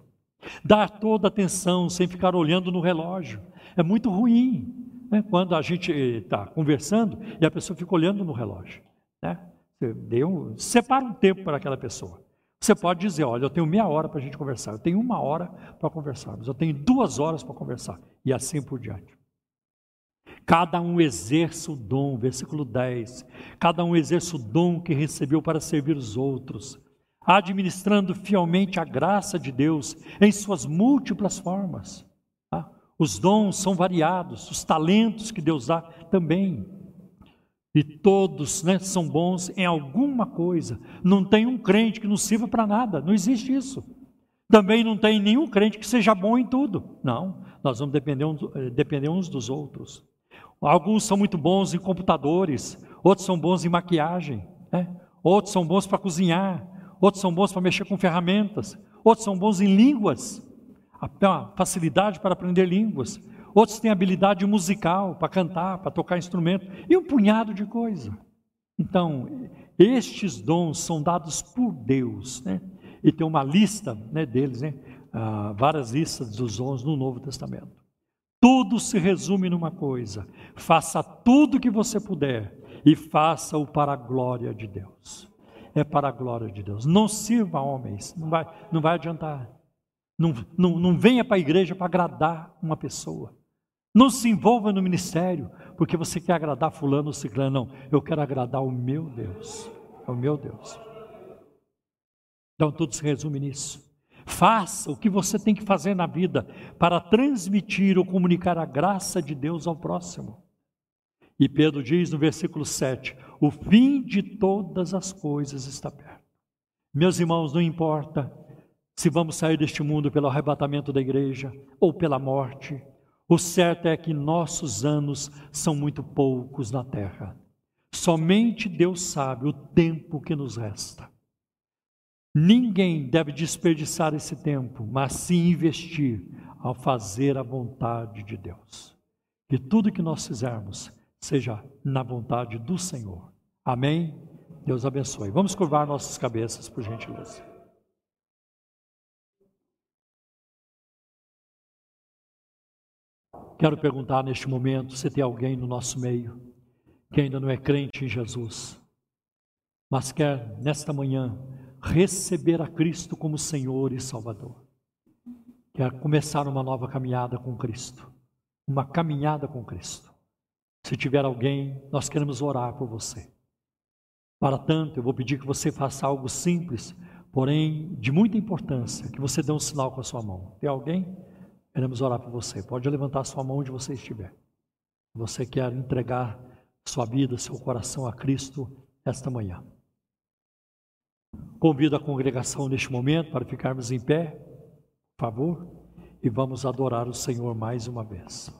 Dar toda atenção sem ficar olhando no relógio é muito ruim, né? Quando a gente está conversando e a pessoa fica olhando no relógio, né? Deu, separa um tempo para aquela pessoa. Você pode dizer, olha, eu tenho meia hora para a gente conversar, eu tenho uma hora para conversarmos, eu tenho duas horas para conversar, e assim por diante. Cada um exerce o dom, versículo 10. Cada um exerce o dom que recebeu para servir os outros, administrando fielmente a graça de Deus em suas múltiplas formas. Tá? Os dons são variados, os talentos que Deus dá também. E todos né, são bons em alguma coisa. Não tem um crente que não sirva para nada, não existe isso. Também não tem nenhum crente que seja bom em tudo. Não, nós vamos depender, eh, depender uns dos outros. Alguns são muito bons em computadores, outros são bons em maquiagem, né? outros são bons para cozinhar, outros são bons para mexer com ferramentas, outros são bons em línguas, facilidade para aprender línguas, outros têm habilidade musical para cantar, para tocar instrumento, e um punhado de coisa. Então, estes dons são dados por Deus, né? e tem uma lista né, deles, né? Ah, várias listas dos dons no Novo Testamento. Tudo se resume numa coisa: faça tudo o que você puder e faça-o para a glória de Deus. É para a glória de Deus. Não sirva homens, não vai, não vai adiantar. Não, não, não venha para a igreja para agradar uma pessoa. Não se envolva no ministério porque você quer agradar fulano ou ciclano. Não, eu quero agradar o meu Deus. É o meu Deus. Então tudo se resume nisso. Faça o que você tem que fazer na vida para transmitir ou comunicar a graça de Deus ao próximo. E Pedro diz no versículo 7: O fim de todas as coisas está perto. Meus irmãos, não importa se vamos sair deste mundo pelo arrebatamento da igreja ou pela morte, o certo é que nossos anos são muito poucos na terra. Somente Deus sabe o tempo que nos resta. Ninguém deve desperdiçar esse tempo, mas sim investir ao fazer a vontade de Deus. Que tudo que nós fizermos seja na vontade do Senhor. Amém? Deus abençoe. Vamos curvar nossas cabeças, por gentileza. Quero perguntar neste momento se tem alguém no nosso meio que ainda não é crente em Jesus, mas quer nesta manhã receber a Cristo como Senhor e Salvador. Quer é começar uma nova caminhada com Cristo. Uma caminhada com Cristo. Se tiver alguém, nós queremos orar por você. Para tanto, eu vou pedir que você faça algo simples, porém de muita importância, que você dê um sinal com a sua mão. Tem alguém? Queremos orar por você. Pode levantar a sua mão onde você estiver. Você quer entregar sua vida, seu coração a Cristo esta manhã. Convido a congregação neste momento para ficarmos em pé, por favor, e vamos adorar o Senhor mais uma vez.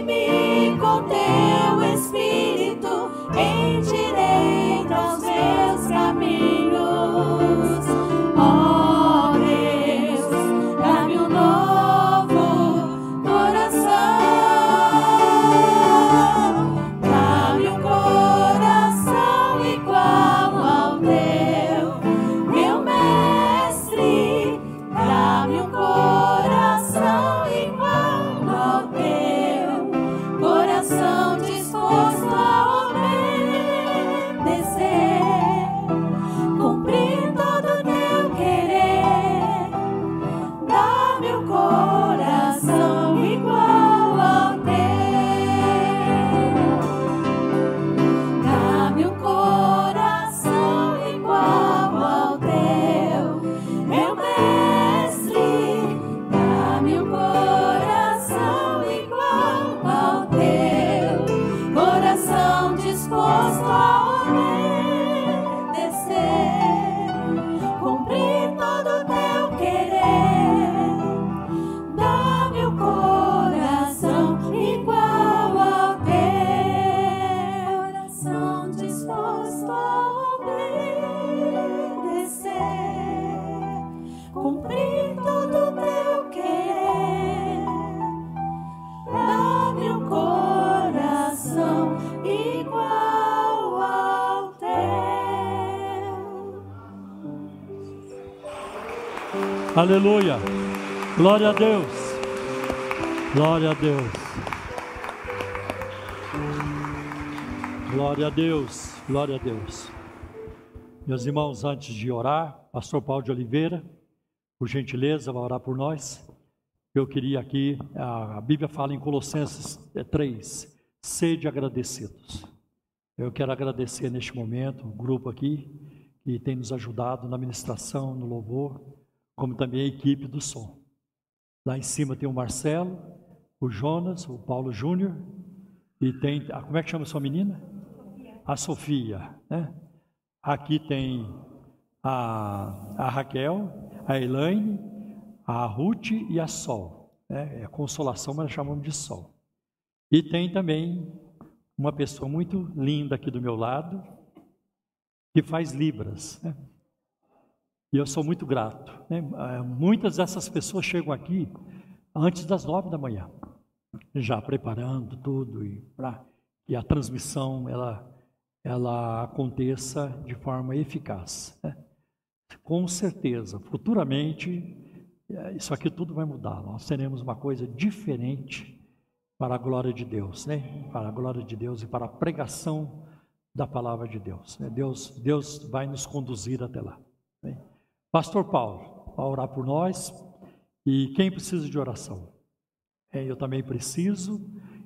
me encontrei. Glória a Deus. Glória a Deus. Glória a Deus. Glória a Deus. Meus irmãos, antes de orar, Pastor Paulo de Oliveira, por gentileza, vai orar por nós. Eu queria aqui, a Bíblia fala em Colossenses 3, é, sede agradecidos. Eu quero agradecer neste momento o grupo aqui, que tem nos ajudado na ministração, no louvor, como também a equipe do som. Lá em cima tem o Marcelo, o Jonas, o Paulo Júnior, e tem, como é que chama a sua menina? A Sofia, né? Aqui tem a, a Raquel, a Elaine, a Ruth e a Sol. Né? É consolação, mas chamamos de Sol. E tem também uma pessoa muito linda aqui do meu lado, que faz Libras. Né? E eu sou muito grato. Né? É, muitas dessas pessoas chegam aqui antes das nove da manhã, já preparando tudo e para que a transmissão ela ela aconteça de forma eficaz. Né? Com certeza, futuramente, é, isso aqui tudo vai mudar. Nós teremos uma coisa diferente para a glória de Deus, né? Para a glória de Deus e para a pregação da palavra de Deus. Né? Deus, Deus vai nos conduzir até lá. Né? Pastor Paulo, vai orar por nós e quem precisa de oração? É, eu também preciso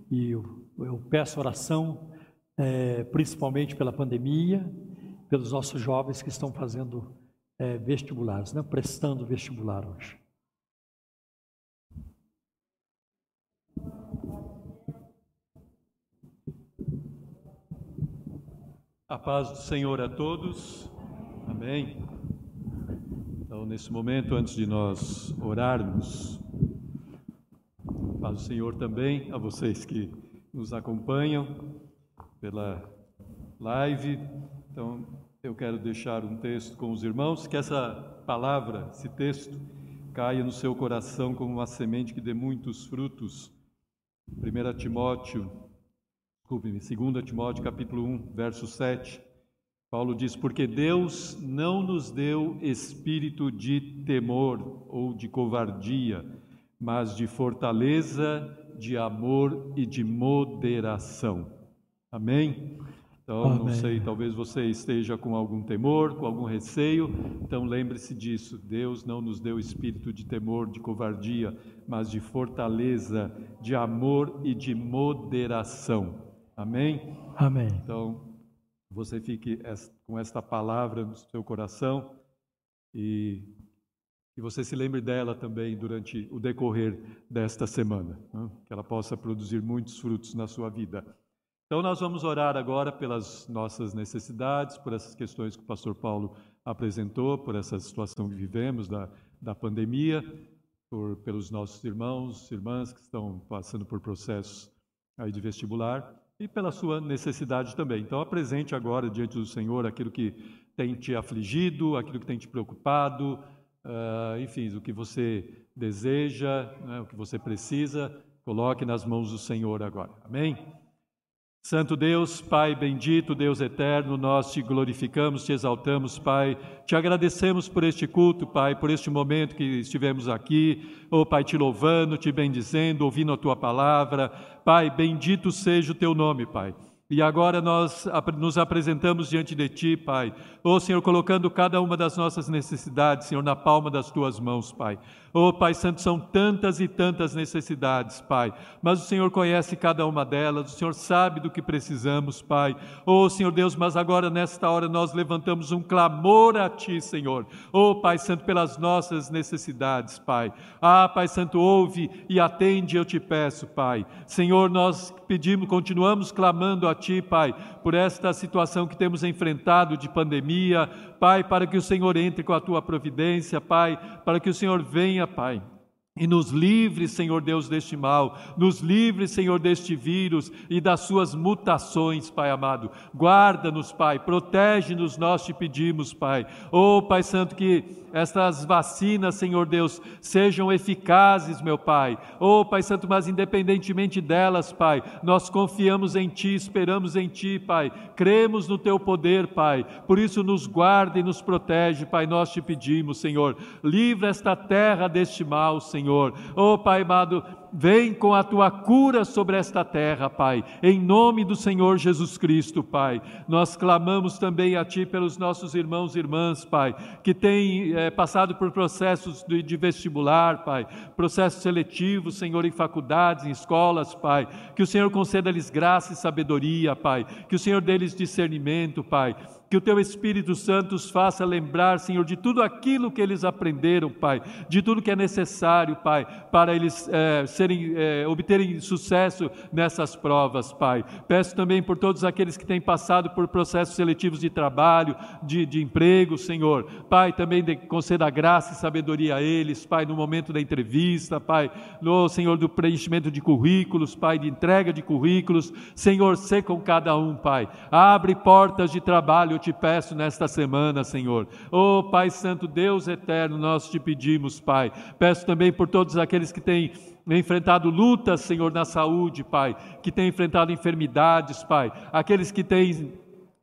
e eu, eu peço oração é, principalmente pela pandemia, pelos nossos jovens que estão fazendo é, vestibulares, né, prestando vestibular hoje. A paz do Senhor a todos. Amém. Então, nesse momento, antes de nós orarmos, paz do Senhor também a vocês que nos acompanham pela live. Então, eu quero deixar um texto com os irmãos, que essa palavra, esse texto, caia no seu coração como uma semente que dê muitos frutos. 1 Timóteo, desculpe-me, 2 Timóteo capítulo 1, verso 7. Paulo diz: Porque Deus não nos deu espírito de temor ou de covardia, mas de fortaleza, de amor e de moderação. Amém? Então, Amém. não sei, talvez você esteja com algum temor, com algum receio. Então, lembre-se disso. Deus não nos deu espírito de temor, de covardia, mas de fortaleza, de amor e de moderação. Amém? Amém. Então, você fique com esta palavra no seu coração e que você se lembre dela também durante o decorrer desta semana, né? que ela possa produzir muitos frutos na sua vida. Então, nós vamos orar agora pelas nossas necessidades, por essas questões que o pastor Paulo apresentou, por essa situação que vivemos da, da pandemia, por, pelos nossos irmãos, irmãs que estão passando por processos aí de vestibular e pela sua necessidade também. Então, apresente agora diante do Senhor aquilo que tem te afligido, aquilo que tem te preocupado, uh, enfim, o que você deseja, né, o que você precisa, coloque nas mãos do Senhor agora. Amém? Santo Deus, Pai bendito, Deus eterno, nós te glorificamos, te exaltamos, Pai. Te agradecemos por este culto, Pai, por este momento que estivemos aqui. Oh, Pai, te louvando, te bendizendo, ouvindo a tua palavra. Pai, bendito seja o teu nome, Pai. E agora nós nos apresentamos diante de Ti, Pai. Ô oh, Senhor, colocando cada uma das nossas necessidades, Senhor, na palma das Tuas mãos, Pai. Oh, Pai Santo, são tantas e tantas necessidades, Pai. Mas o Senhor conhece cada uma delas, o Senhor sabe do que precisamos, Pai. Oh, Senhor Deus, mas agora nesta hora nós levantamos um clamor a Ti, Senhor. Ô Pai Santo, pelas nossas necessidades, Pai. Ah, Pai Santo, ouve e atende, eu te peço, Pai. Senhor, nós pedimos, continuamos clamando a Ti, Pai, por esta situação que temos enfrentado de pandemia, Pai, para que o Senhor entre com a Tua providência, Pai, para que o Senhor venha, Pai E nos livre, Senhor Deus, deste mal, nos livre, Senhor, deste vírus e das suas mutações, Pai amado. Guarda-nos, Pai, protege-nos, nós te pedimos, Pai. Oh, Pai Santo, que estas vacinas, Senhor Deus, sejam eficazes, meu Pai. Oh, Pai Santo, mas independentemente delas, Pai, nós confiamos em Ti, esperamos em Ti, Pai. Cremos no Teu poder, Pai. Por isso, nos guarda e nos protege, Pai. Nós te pedimos, Senhor. Livra esta terra deste mal, Senhor. Oh, Pai amado, Vem com a tua cura sobre esta terra, Pai, em nome do Senhor Jesus Cristo, Pai. Nós clamamos também a Ti pelos nossos irmãos e irmãs, Pai, que têm é, passado por processos de, de vestibular, Pai, processos seletivos, Senhor, em faculdades, em escolas, Pai. Que o Senhor conceda-lhes graça e sabedoria, Pai. Que o Senhor dê-lhes discernimento, Pai que o teu Espírito Santo os faça lembrar, Senhor, de tudo aquilo que eles aprenderam, Pai, de tudo que é necessário, Pai, para eles é, serem, é, obterem sucesso nessas provas, Pai. Peço também por todos aqueles que têm passado por processos seletivos de trabalho, de, de emprego, Senhor. Pai, também de, conceda graça e sabedoria a eles, Pai, no momento da entrevista, Pai, no Senhor do preenchimento de currículos, Pai, de entrega de currículos. Senhor, sê com cada um, Pai. Abre portas de trabalho eu te peço nesta semana, Senhor. Oh, Pai Santo, Deus eterno, nós te pedimos, Pai. Peço também por todos aqueles que têm enfrentado lutas, Senhor, na saúde, Pai, que têm enfrentado enfermidades, Pai, aqueles que têm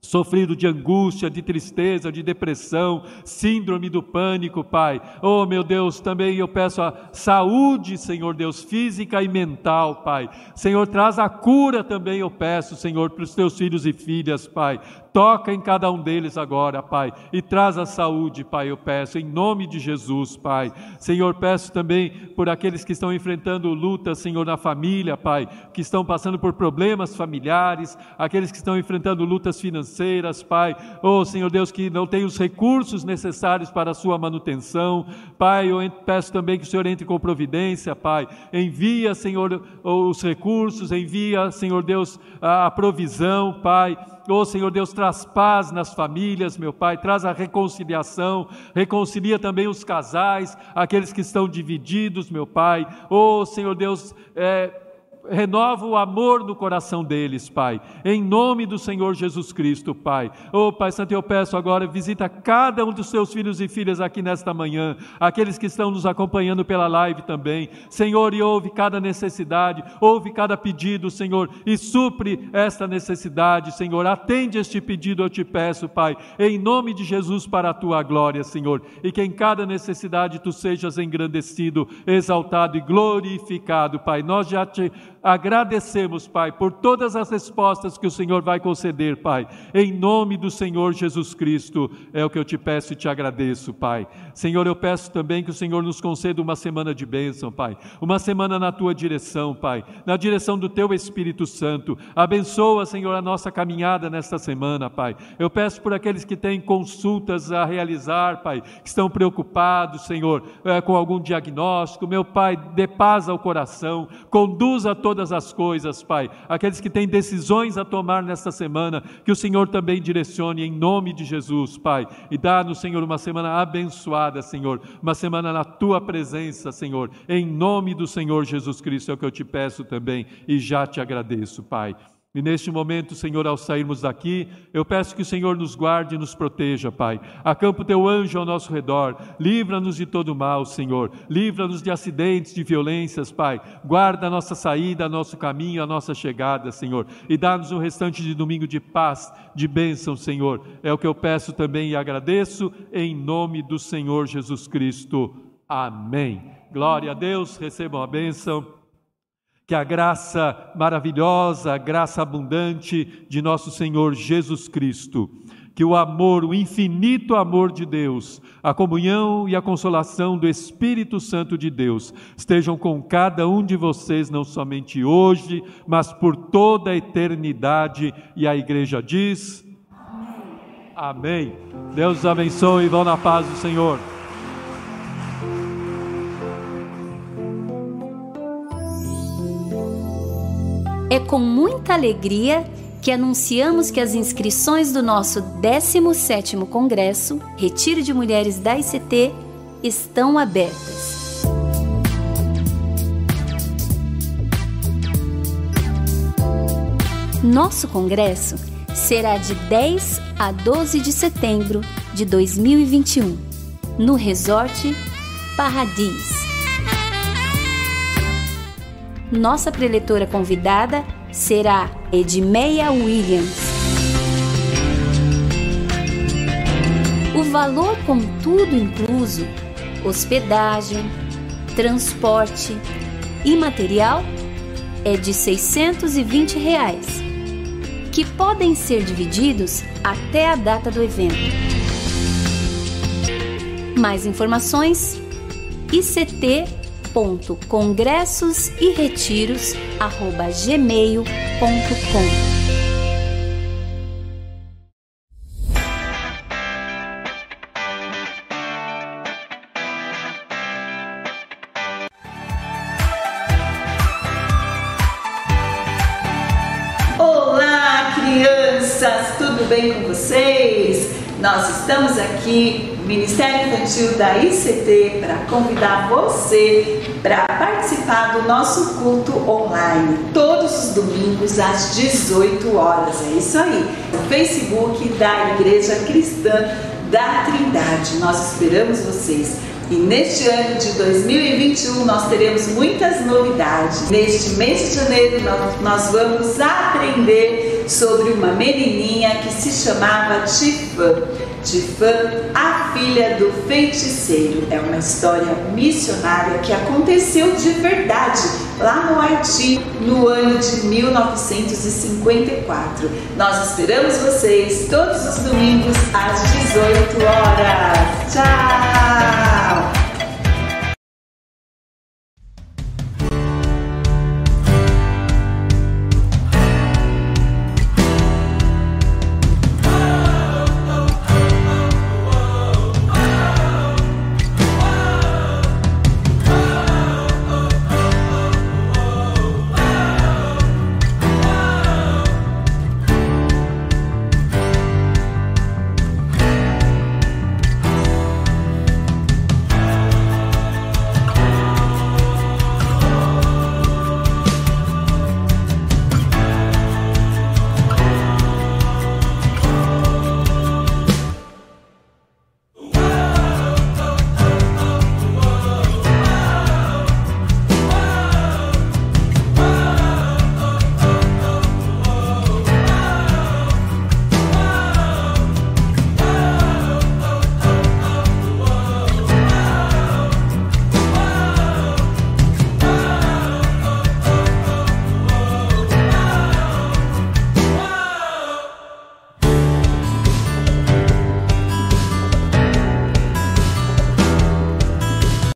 sofrido de angústia, de tristeza, de depressão, síndrome do pânico, Pai. Oh, meu Deus, também eu peço a saúde, Senhor Deus, física e mental, Pai. Senhor, traz a cura também, eu peço, Senhor, para os teus filhos e filhas, Pai. Toca em cada um deles agora, Pai, e traz a saúde, Pai, eu peço, em nome de Jesus, Pai. Senhor, peço também por aqueles que estão enfrentando lutas, Senhor, na família, Pai, que estão passando por problemas familiares, aqueles que estão enfrentando lutas financeiras, Pai. Oh, Senhor Deus, que não tem os recursos necessários para a sua manutenção. Pai, eu peço também que o Senhor entre com providência, Pai. Envia, Senhor, os recursos, envia, Senhor Deus, a provisão, Pai Oh Senhor Deus, traz paz nas famílias, meu Pai, traz a reconciliação, reconcilia também os casais, aqueles que estão divididos, meu Pai. Oh Senhor Deus, é, renova o amor no coração deles, Pai. Em nome do Senhor Jesus Cristo, Pai. Oh, Pai Santo, eu peço agora, visita cada um dos seus filhos e filhas aqui nesta manhã, aqueles que estão nos acompanhando pela live também. Senhor, e ouve cada necessidade, ouve cada pedido, Senhor, e supre esta necessidade, Senhor. Atende este pedido, eu te peço, Pai, em nome de Jesus, para a tua glória, Senhor. E que em cada necessidade tu sejas engrandecido, exaltado e glorificado, Pai. Nós já te Agradecemos, Pai, por todas as respostas que o Senhor vai conceder, Pai. Em nome do Senhor Jesus Cristo, é o que eu te peço e te agradeço, Pai. Senhor, eu peço também que o Senhor nos conceda uma semana de bênção, Pai. Uma semana na tua direção, Pai. Na direção do teu Espírito Santo. Abençoa, Senhor, a nossa caminhada nesta semana, Pai. Eu peço por aqueles que têm consultas a realizar, Pai, que estão preocupados, Senhor, é, com algum diagnóstico. Meu Pai, dê paz ao coração, conduza todos todas as coisas, Pai. Aqueles que têm decisões a tomar nesta semana, que o Senhor também direcione em nome de Jesus, Pai. E dá-nos, Senhor, uma semana abençoada, Senhor. Uma semana na tua presença, Senhor. Em nome do Senhor Jesus Cristo é o que eu te peço também e já te agradeço, Pai. E neste momento, Senhor, ao sairmos daqui, eu peço que o Senhor nos guarde e nos proteja, Pai. Acampa o teu anjo ao nosso redor, livra-nos de todo mal, Senhor. Livra-nos de acidentes, de violências, Pai. Guarda a nossa saída, nosso caminho, a nossa chegada, Senhor. E dá-nos um restante de domingo de paz, de bênção, Senhor. É o que eu peço também e agradeço, em nome do Senhor Jesus Cristo. Amém. Glória a Deus, recebam a bênção que a graça maravilhosa, a graça abundante de nosso Senhor Jesus Cristo, que o amor, o infinito amor de Deus, a comunhão e a consolação do Espírito Santo de Deus estejam com cada um de vocês, não somente hoje, mas por toda a eternidade. E a igreja diz: Amém. Amém. Deus abençoe e vão na paz do Senhor. É com muita alegria que anunciamos que as inscrições do nosso 17º Congresso Retiro de Mulheres da ICT estão abertas. Nosso congresso será de 10 a 12 de setembro de 2021, no Resort Paradis. Nossa preletora convidada será Edmeia Williams. O valor com tudo incluso, hospedagem, transporte e material é de 620 reais, que podem ser divididos até a data do evento. Mais informações ict.congressosiretiros@gmail.com bem com vocês? Nós estamos aqui, Ministério Infantil da ICT, para convidar você para participar do nosso culto online, todos os domingos às 18 horas. É isso aí, no Facebook da Igreja Cristã da Trindade. Nós esperamos vocês. E neste ano de 2021 nós teremos muitas novidades. Neste mês de janeiro nós vamos aprender sobre uma menininha que se chamava Tifã. Tifã, a filha do feiticeiro. É uma história missionária que aconteceu de verdade lá no Haiti no ano de 1954. Nós esperamos vocês todos os domingos às 18 horas. Tchau!